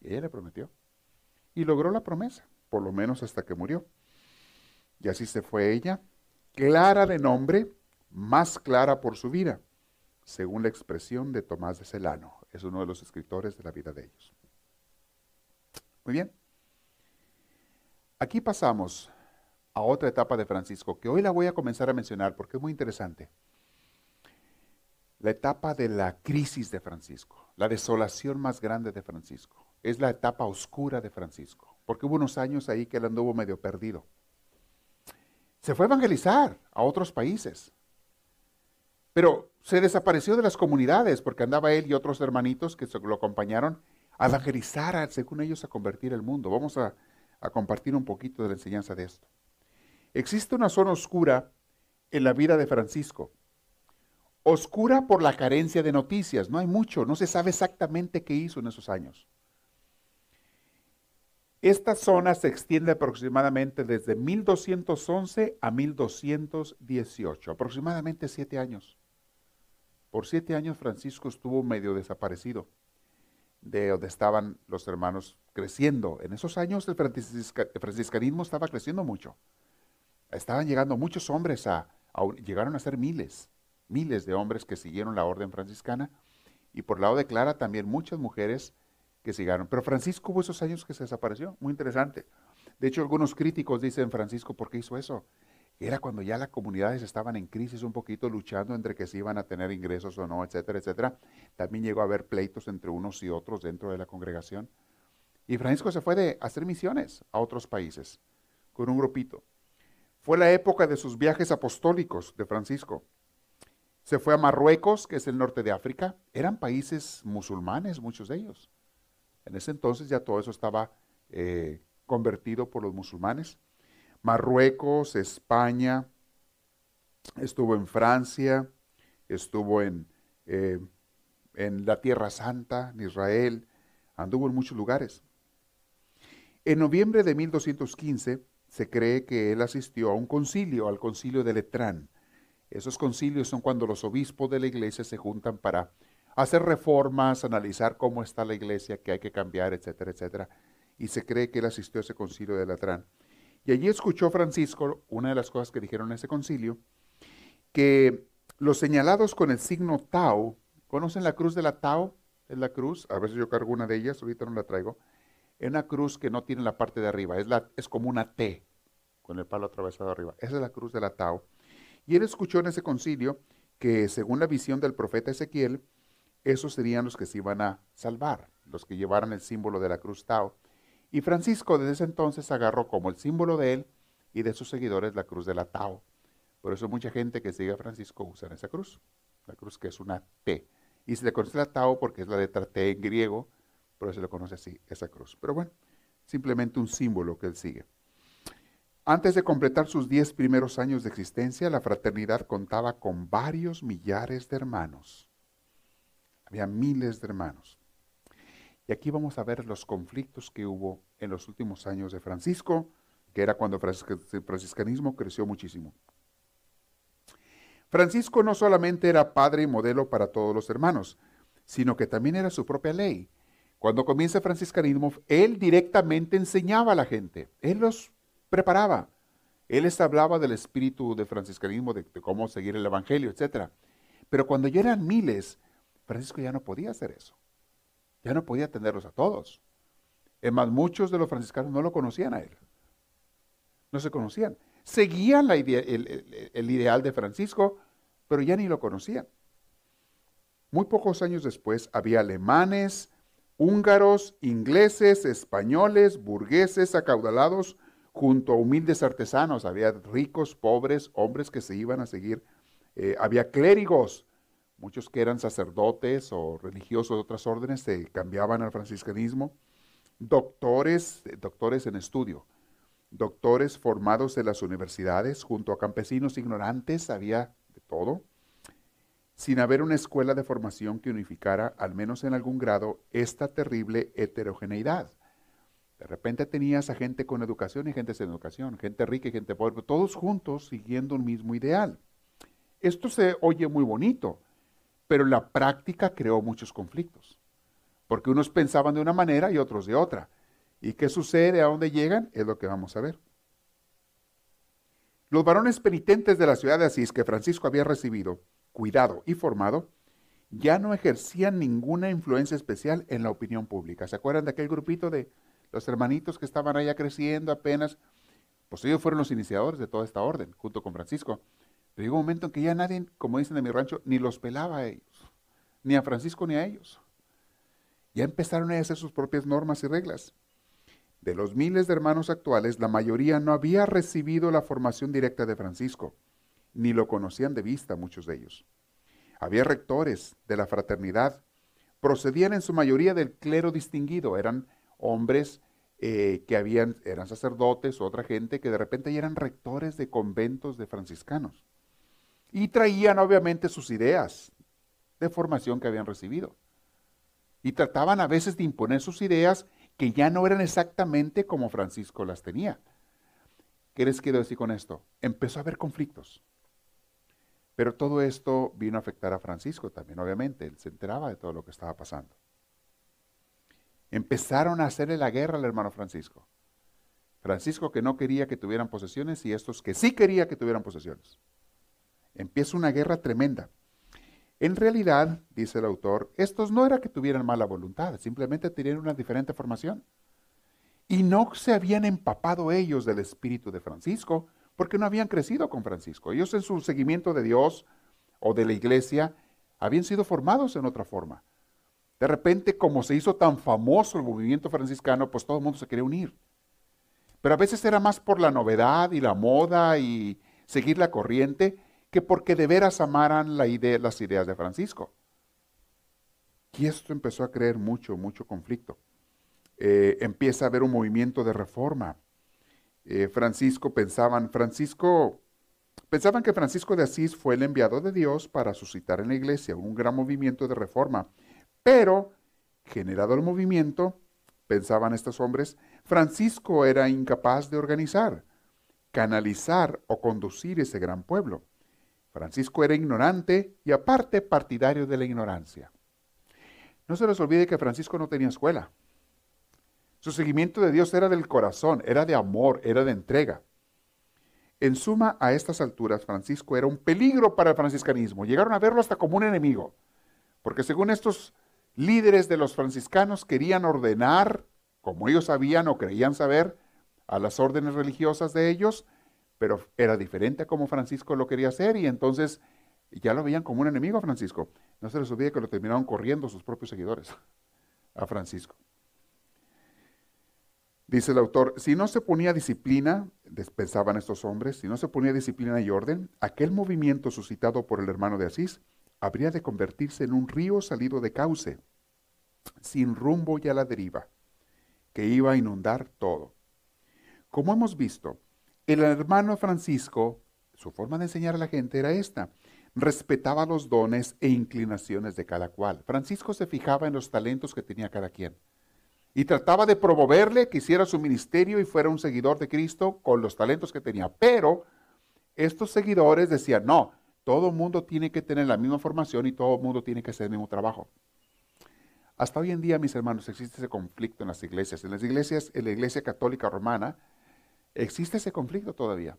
Y ella le prometió. Y logró la promesa, por lo menos hasta que murió. Y así se fue ella, clara de nombre, más clara por su vida, según la expresión de Tomás de Celano. Es uno de los escritores de la vida de ellos. Muy bien. Aquí pasamos a otra etapa de Francisco, que hoy la voy a comenzar a mencionar porque es muy interesante. La etapa de la crisis de Francisco, la desolación más grande de Francisco. Es la etapa oscura de Francisco, porque hubo unos años ahí que él anduvo medio perdido. Se fue a evangelizar a otros países, pero se desapareció de las comunidades porque andaba él y otros hermanitos que lo acompañaron a evangelizar, según ellos, a convertir el mundo. Vamos a compartir un poquito de la enseñanza de esto. Existe una zona oscura en la vida de Francisco. Oscura por la carencia de noticias. No hay mucho, no se sabe exactamente qué hizo en esos años. Esta zona se extiende aproximadamente desde 1211 a 1218, aproximadamente siete años. Por siete años Francisco estuvo medio desaparecido de donde estaban los hermanos creciendo. En esos años el, franciscanismo estaba creciendo mucho. Estaban llegando muchos hombres a, llegaron a ser miles, miles de hombres que siguieron la orden franciscana Y por lado de Clara también muchas mujeres que. Pero Francisco hubo esos años que se desapareció, muy interesante. De hecho, algunos críticos dicen, Francisco, ¿por qué hizo eso? Era cuando ya las comunidades estaban en crisis un poquito, luchando entre que si iban a tener ingresos o no, etcétera, etcétera. También llegó a haber pleitos entre unos y otros dentro de la congregación. Y Francisco se fue de hacer misiones a otros países con un grupito. Fue la época de sus viajes apostólicos de Francisco. Se fue a Marruecos, que es el norte de África. Eran países musulmanes, muchos de ellos. En ese entonces ya todo eso estaba eh, convertido por los musulmanes. Marruecos, España, estuvo en Francia, estuvo en, eh, en la Tierra Santa, en Israel, anduvo en muchos lugares. En noviembre de 1215 se cree que él asistió a un concilio, al concilio de Letrán. Esos concilios son cuando los obispos de la iglesia se juntan para hacer reformas, analizar cómo está la iglesia, qué hay que cambiar, etcétera, etcétera. Y se cree que él asistió a ese concilio de Letrán. Y allí escuchó Francisco, una de las cosas que dijeron en ese concilio, que los señalados con el signo Tau, ¿conocen la cruz de la Tau? Es la cruz, a veces yo cargo una de ellas, ahorita no la traigo. Es una cruz que no tiene la parte de arriba, es, la, es como una T, con el palo atravesado arriba. Esa es la cruz de la Tau. Y él escuchó en ese concilio que según la visión del profeta Ezequiel, esos serían los que se iban a salvar, los que llevaran el símbolo de la cruz Tau. Y Francisco desde ese entonces agarró como el símbolo de él y de sus seguidores la cruz de la Tao. Por eso mucha gente que sigue a Francisco usa esa cruz, la cruz que es una T. Y se le conoce la Tao porque es la letra T en griego, por eso se le conoce así, esa cruz. Pero bueno, simplemente un símbolo que él sigue. Antes de completar sus diez primeros años de existencia, la fraternidad contaba con varios millares de hermanos. Había miles de hermanos. Y aquí vamos a ver los conflictos que hubo en los últimos años de Francisco, que era cuando el franciscanismo creció muchísimo. Francisco no solamente era padre y modelo para todos los hermanos, sino que también era su propia ley. Cuando comienza el franciscanismo, él directamente enseñaba a la gente, él los preparaba. Él les hablaba del espíritu del franciscanismo, de, de cómo seguir el evangelio, etc. Pero cuando ya eran miles, Francisco ya no podía hacer eso. Ya no podía atenderlos a todos. Es más, muchos de los franciscanos no lo conocían a él. No se conocían. Seguían la idea, el, ideal de Francisco, pero ya ni lo conocían. Muy pocos años después había alemanes, húngaros, ingleses, españoles, burgueses acaudalados junto a humildes artesanos. Había ricos, pobres, hombres que se iban a seguir. Eh, había clérigos, Muchos que eran sacerdotes o religiosos de otras órdenes se cambiaban al franciscanismo. Doctores, doctores en estudio, doctores formados en las universidades, junto a campesinos ignorantes, había de todo, sin haber una escuela de formación que unificara, al menos en algún grado, esta terrible heterogeneidad. De repente tenías a gente con educación y gente sin educación, gente rica y gente pobre, todos juntos siguiendo un mismo ideal. Esto se oye muy bonito, pero la práctica creó muchos conflictos, porque unos pensaban de una manera y otros de otra. ¿Y qué sucede? ¿A dónde llegan? Es lo que vamos a ver. Los varones penitentes de la ciudad de Asís que Francisco había recibido, cuidado y formado, ya no ejercían ninguna influencia especial en la opinión pública. ¿Se acuerdan de aquel grupito de los hermanitos que estaban allá creciendo apenas? Pues ellos fueron los iniciadores de toda esta orden, junto con Francisco. Pero llegó un momento en que ya nadie, como dicen en mi rancho, ni los pelaba a ellos, ni a Francisco ni a ellos. Ya empezaron a hacer sus propias normas y reglas. De los miles de hermanos actuales, la mayoría no había recibido la formación directa de Francisco, ni lo conocían de vista muchos de ellos. Había rectores de la fraternidad, procedían en su mayoría del clero distinguido, eran hombres eh, que habían, eran sacerdotes o otra gente que de repente ya eran rectores de conventos de franciscanos. Y traían obviamente sus ideas de formación que habían recibido. Y trataban a veces de imponer sus ideas que ya no eran exactamente como Francisco las tenía. ¿Qué les quiero decir con esto? Empezó a haber conflictos. Pero todo esto vino a afectar a Francisco también, obviamente. Él se enteraba de todo lo que estaba pasando. Empezaron a hacerle la guerra al hermano Francisco. Francisco que no quería que tuvieran posesiones y estos que sí quería que tuvieran posesiones. Empieza una guerra tremenda. En realidad, dice el autor, estos no era que tuvieran mala voluntad, simplemente tenían una diferente formación. Y no se habían empapado ellos del espíritu de Francisco, porque no habían crecido con Francisco. Ellos en su seguimiento de Dios o de la iglesia habían sido formados en otra forma. De repente, como se hizo tan famoso el movimiento franciscano, pues todo el mundo se quería unir. Pero a veces era más por la novedad y la moda y seguir la corriente que porque de veras amaran la idea, las ideas de Francisco. Y esto empezó a creer mucho, mucho conflicto. Eh, empieza a haber un movimiento de reforma. Eh, Francisco pensaban, Francisco, pensaban que Francisco de Asís fue el enviado de Dios para suscitar en la iglesia un gran movimiento de reforma. Pero, generado el movimiento, pensaban estos hombres, Francisco era incapaz de organizar, canalizar o conducir ese gran pueblo. Francisco era ignorante y aparte partidario de la ignorancia. No se les olvide que Francisco no tenía escuela. Su seguimiento de Dios era del corazón, era de amor, era de entrega. En suma, a estas alturas, Francisco era un peligro para el franciscanismo. Llegaron a verlo hasta como un enemigo, porque según estos líderes de los franciscanos querían ordenar, como ellos sabían o creían saber, a las órdenes religiosas de ellos, pero era diferente a como Francisco lo quería hacer y entonces ya lo veían como un enemigo a Francisco. No se les olvide que lo terminaron corriendo sus propios seguidores a Francisco. Dice el autor, si no se ponía disciplina, pensaban estos hombres, si no se ponía disciplina y orden, aquel movimiento suscitado por el hermano de Asís habría de convertirse en un río salido de cauce, sin rumbo y a la deriva, que iba a inundar todo. Como hemos visto, el hermano Francisco, su forma de enseñar a la gente era esta. Respetaba los dones e inclinaciones de cada cual. Francisco se fijaba en los talentos que tenía cada quien y trataba de promoverle que hiciera su ministerio y fuera un seguidor de Cristo con los talentos que tenía. Pero estos seguidores decían, no, todo mundo tiene que tener la misma formación y todo mundo tiene que hacer el mismo trabajo. Hasta hoy en día, mis hermanos, existe ese conflicto en las iglesias. En las iglesias, en la iglesia católica romana, Existe ese conflicto todavía.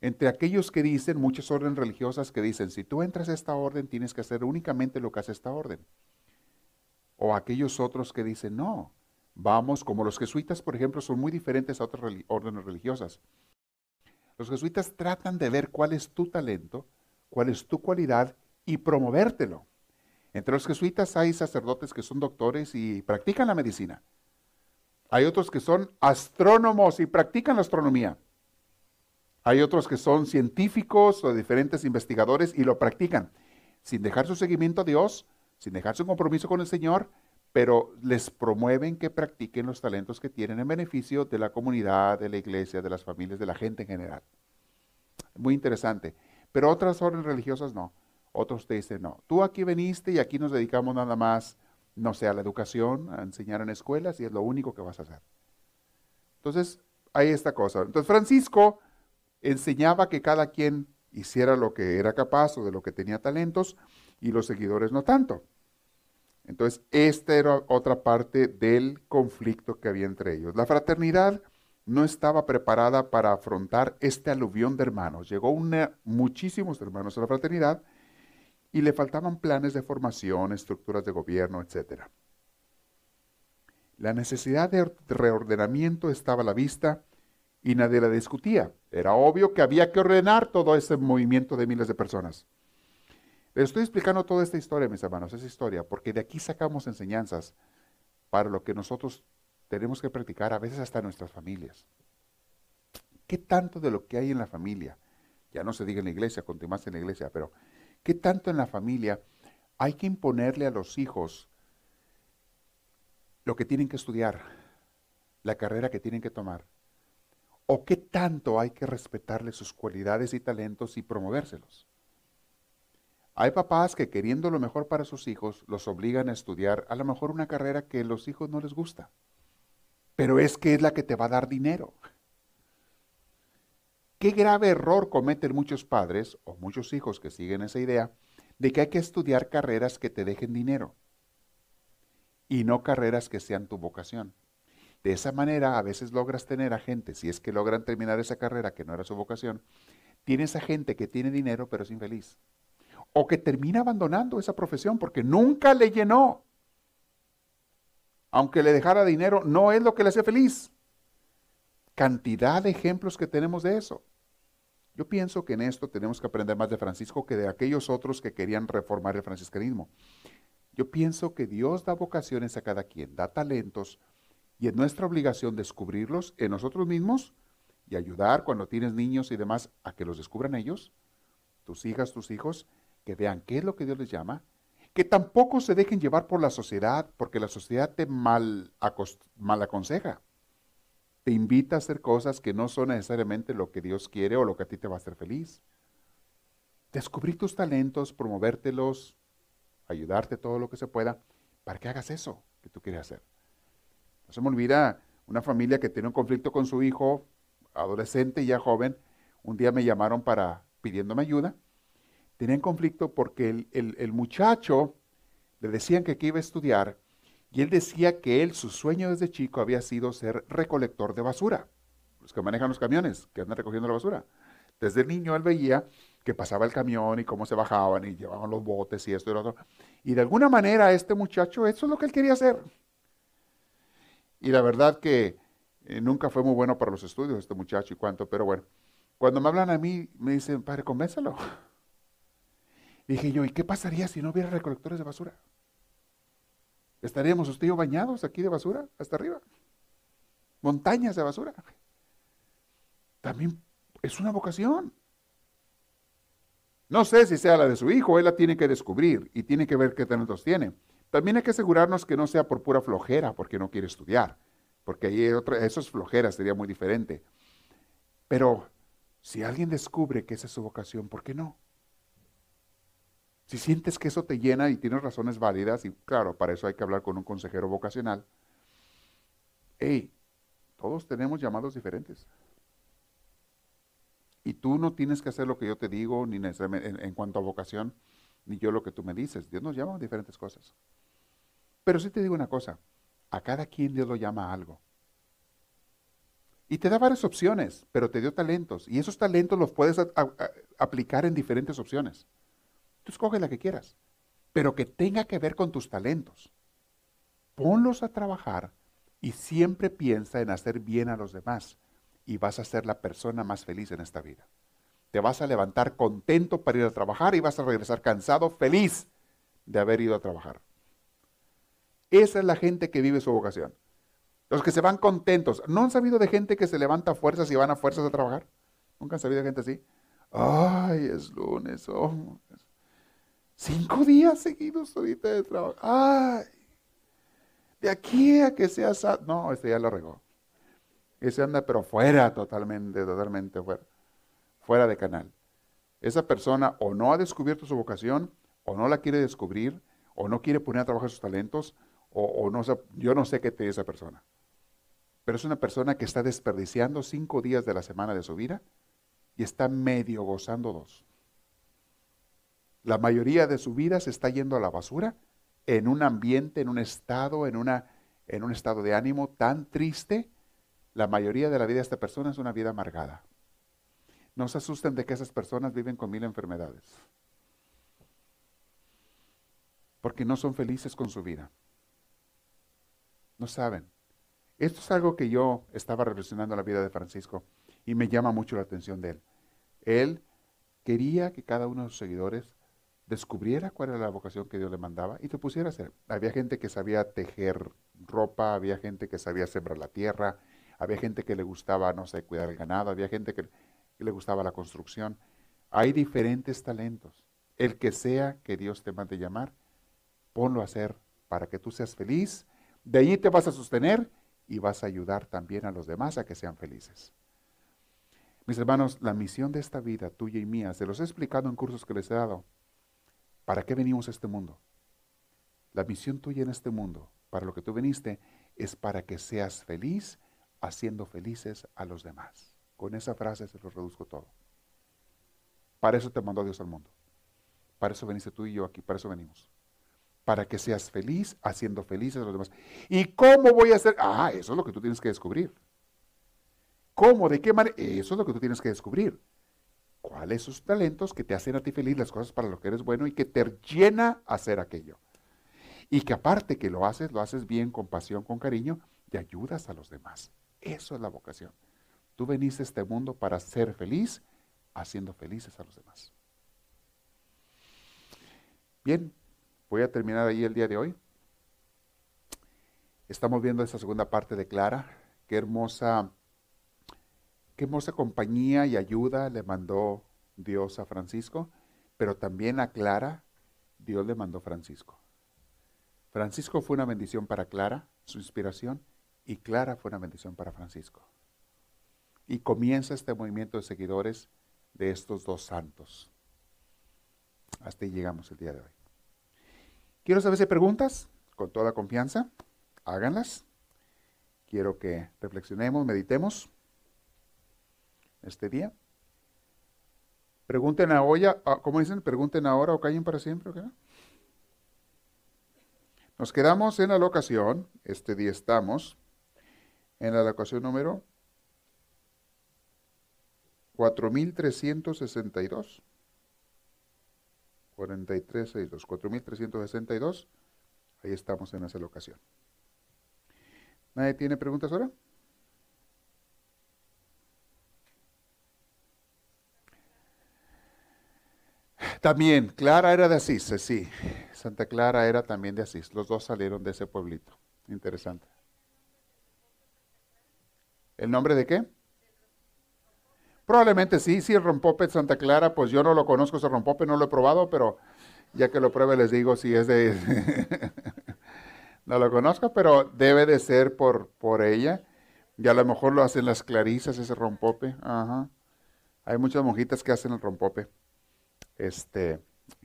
Entre aquellos que dicen, muchas órdenes religiosas que dicen, si tú entras a esta orden, tienes que hacer únicamente lo que hace esta orden. O aquellos otros que dicen, no, vamos, como los jesuitas, por ejemplo, son muy diferentes a otras órdenes religiosas. Los jesuitas tratan de ver cuál es tu talento, cuál es tu cualidad y promovértelo. Entre los jesuitas hay sacerdotes que son doctores y practican la medicina. Hay otros que son astrónomos y practican la astronomía. Hay otros que son científicos o diferentes investigadores y lo practican, sin dejar su seguimiento a Dios, sin dejar su compromiso con el Señor, pero les promueven que practiquen los talentos que tienen en beneficio de la comunidad, de la iglesia, de las familias, de la gente en general. Muy interesante. Pero otras órdenes religiosas no. Otros te dicen, no, tú aquí veniste y aquí nos dedicamos nada más no sea la educación, a enseñar en escuelas y es lo único que vas a hacer. Entonces, hay esta cosa. Entonces, Francisco enseñaba que cada quien hiciera lo que era capaz o de lo que tenía talentos y los seguidores no tanto. Entonces, esta era otra parte del conflicto que había entre ellos. La fraternidad no estaba preparada para afrontar este aluvión de hermanos. Llegó una, muchísimos hermanos a la fraternidad y le faltaban planes de formación, estructuras de gobierno, etc. La necesidad de reordenamiento estaba a la vista y nadie la discutía. Era obvio que había que ordenar todo ese movimiento de miles de personas. Les estoy explicando toda esta historia, mis hermanos, esa historia, porque de aquí sacamos enseñanzas para lo que nosotros tenemos que practicar a veces hasta nuestras familias. ¿Qué tanto de lo que hay en la familia? Ya no se diga en la iglesia, más en la iglesia, pero ¿Qué tanto en la familia hay que imponerle a los hijos lo que tienen que estudiar, la carrera que tienen que tomar? ¿O qué tanto hay que respetarle sus cualidades y talentos y promovérselos? Hay papás que queriendo lo mejor para sus hijos los obligan a estudiar a lo mejor una carrera que a los hijos no les gusta, pero es que es la que te va a dar dinero. Qué grave error cometen muchos padres o muchos hijos que siguen esa idea de que hay que estudiar carreras que te dejen dinero y no carreras que sean tu vocación. De esa manera a veces logras tener a gente, si es que logran terminar esa carrera que no era su vocación, tienes a gente que tiene dinero pero es infeliz. o que termina abandonando esa profesión porque nunca le llenó. Aunque le dejara dinero, no es lo que le hace feliz. Cantidad de ejemplos que tenemos de eso. Yo pienso que en esto tenemos que aprender más de Francisco que de aquellos otros que querían reformar el franciscanismo. Yo pienso que Dios da vocaciones a cada quien, da talentos, y es nuestra obligación descubrirlos en nosotros mismos y ayudar cuando tienes niños y demás a que los descubran ellos, tus hijas, tus hijos, que vean qué es lo que Dios les llama, que tampoco se dejen llevar por la sociedad, porque la sociedad te mal, mal aconseja. Te invita a hacer cosas que no son necesariamente lo que Dios quiere o lo que a ti te va a hacer feliz. Descubrir tus talentos, promovértelos, ayudarte todo lo que se pueda para que hagas eso que tú quieres hacer. No se me olvida una familia que tiene un conflicto con su hijo, adolescente y ya joven. Un día me llamaron para pidiéndome ayuda tenían conflicto porque el, muchacho le decían que, iba a estudiar y él decía que él, su sueño desde chico había sido ser recolector de basura. Los que manejan los camiones, que andan recogiendo la basura. Desde niño él veía que pasaba el camión y cómo se bajaban y llevaban los botes y esto y lo otro. Y de alguna manera este muchacho, eso es lo que él quería hacer. Y la verdad que eh, nunca fue muy bueno para los estudios este muchacho y cuánto, pero bueno. Cuando me hablan a mí, me dicen, padre, convéncelo. Dije yo, ¿y qué pasaría si no hubiera recolectores de basura? ¿Estaríamos usted yo bañados aquí de basura hasta arriba? Montañas de basura. También es una vocación. No sé si sea la de su hijo, él la tiene que descubrir y tiene que ver qué talentos tiene. También hay que asegurarnos que no sea por pura flojera, porque no quiere estudiar, porque ahí eso es flojera, sería muy diferente. Pero si alguien descubre que esa es su vocación, ¿por qué no? Si sientes que eso te llena y tienes razones válidas, y claro, para eso hay que hablar con un consejero vocacional, hey, todos tenemos llamados diferentes. Y tú no tienes que hacer lo que yo te digo, ni en, cuanto a vocación, ni yo lo que tú me dices. Dios nos llama a diferentes cosas. Pero sí te digo una cosa, a cada quien Dios lo llama a algo. Y te da varias opciones, pero te dio talentos. Y esos talentos los puedes aplicar en diferentes opciones. Tú escoge la que quieras, pero que tenga que ver con tus talentos. Ponlos a trabajar y siempre piensa en hacer bien a los demás y vas a ser la persona más feliz en esta vida. Te vas a levantar contento para ir a trabajar y vas a regresar cansado, feliz de haber ido a trabajar. Esa es la gente que vive su vocación. Los que se van contentos. ¿No han sabido de gente que se levanta a fuerzas y van a fuerzas a trabajar? ¿Nunca han sabido de gente así? Ay, es lunes. Oh, Cinco días seguidos ahorita de trabajo. Ay, de aquí a que sea No, este ya lo regó. Ese anda pero fuera totalmente, totalmente fuera. Fuera de canal. Esa persona o no ha descubierto su vocación, o no la quiere descubrir, o no quiere poner a trabajar sus talentos, o, no yo no sé qué te esa persona. Pero es una persona que está desperdiciando cinco días de la semana de su vida y está medio gozando dos. La mayoría de su vida se está yendo a la basura en un ambiente, en un estado, en, una, en un estado de ánimo tan triste. La mayoría de la vida de esta persona es una vida amargada. No se asusten de que esas personas viven con mil enfermedades. Porque no son felices con su vida. No saben. Esto es algo que yo estaba reflexionando en la vida de Francisco y me llama mucho la atención de él. Él quería que cada uno de sus seguidores descubriera cuál era la vocación que Dios le mandaba y te pusiera a hacer. Había gente que sabía tejer ropa, había gente que sabía sembrar la tierra, había gente que le gustaba, no sé, cuidar el ganado, había gente que, le gustaba la construcción. Hay diferentes talentos. El que sea que Dios te mande llamar, ponlo a hacer para que tú seas feliz. De allí te vas a sostener y vas a ayudar también a los demás a que sean felices. Mis hermanos, la misión de esta vida, tuya y mía, se los he explicado en cursos que les he dado. ¿Para qué venimos a este mundo? La misión tuya en este mundo, para lo que tú viniste, es para que seas feliz haciendo felices a los demás. Con esa frase se lo reduzco todo. Para eso te mandó Dios al mundo. Para eso veniste tú y yo aquí, para eso venimos. Para que seas feliz haciendo felices a los demás. ¿Y cómo voy a hacer? Ah, eso es lo que tú tienes que descubrir. ¿Cómo? ¿De qué manera? Eso es lo que tú tienes que descubrir. Cuáles sus talentos que te hacen a ti feliz, las cosas para lo que eres bueno y que te llena hacer aquello. Y que aparte que lo haces, lo haces bien, con pasión, con cariño, y ayudas a los demás. Eso es la vocación. Tú veniste a este mundo para ser feliz, haciendo felices a los demás. Bien, voy a terminar ahí el día de hoy. Estamos viendo esta segunda parte de Clara. Qué hermosa, qué hermosa compañía y ayuda le mandó Dios a Francisco, pero también a Clara Dios le mandó Francisco. Francisco fue una bendición para Clara, su inspiración, y Clara fue una bendición para Francisco. Y comienza este movimiento de seguidores de estos dos santos. Hasta ahí llegamos el día de hoy. Quiero saber si hay preguntas, con toda confianza, háganlas. Quiero que reflexionemos, meditemos este día. Pregunten ahora, ah, ¿cómo dicen? Pregunten ahora o callen para siempre. ¿okay? Nos quedamos en la locación, este día estamos en la locación número 4362. 4362, 4362. Ahí estamos en esa locación. ¿Nadie tiene preguntas ahora? También, Clara era de Asís, sí. Santa Clara era también de Asís. Los dos salieron de ese pueblito. Interesante. ¿El nombre de qué? Probablemente sí, sí, el rompope de Santa Clara, pues yo no lo conozco ese rompope, no lo he probado, pero ya que lo pruebe les digo si es de... no lo conozco, pero debe de ser por, por ella. Y a lo mejor lo hacen las clarisas, ese rompope. Ajá. Hay muchas monjitas que hacen el rompope. Este,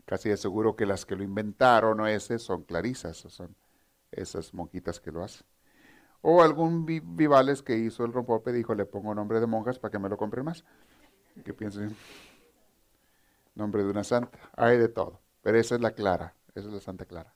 casi de seguro que las que lo inventaron o ese son clarisas, son esas monjitas que lo hacen. O algún Vivales que hizo el rompope dijo, le pongo nombre de monjas para que me lo compren más. Que piensen, nombre de una santa. Hay de todo. Pero esa es la clara, esa es la Santa Clara.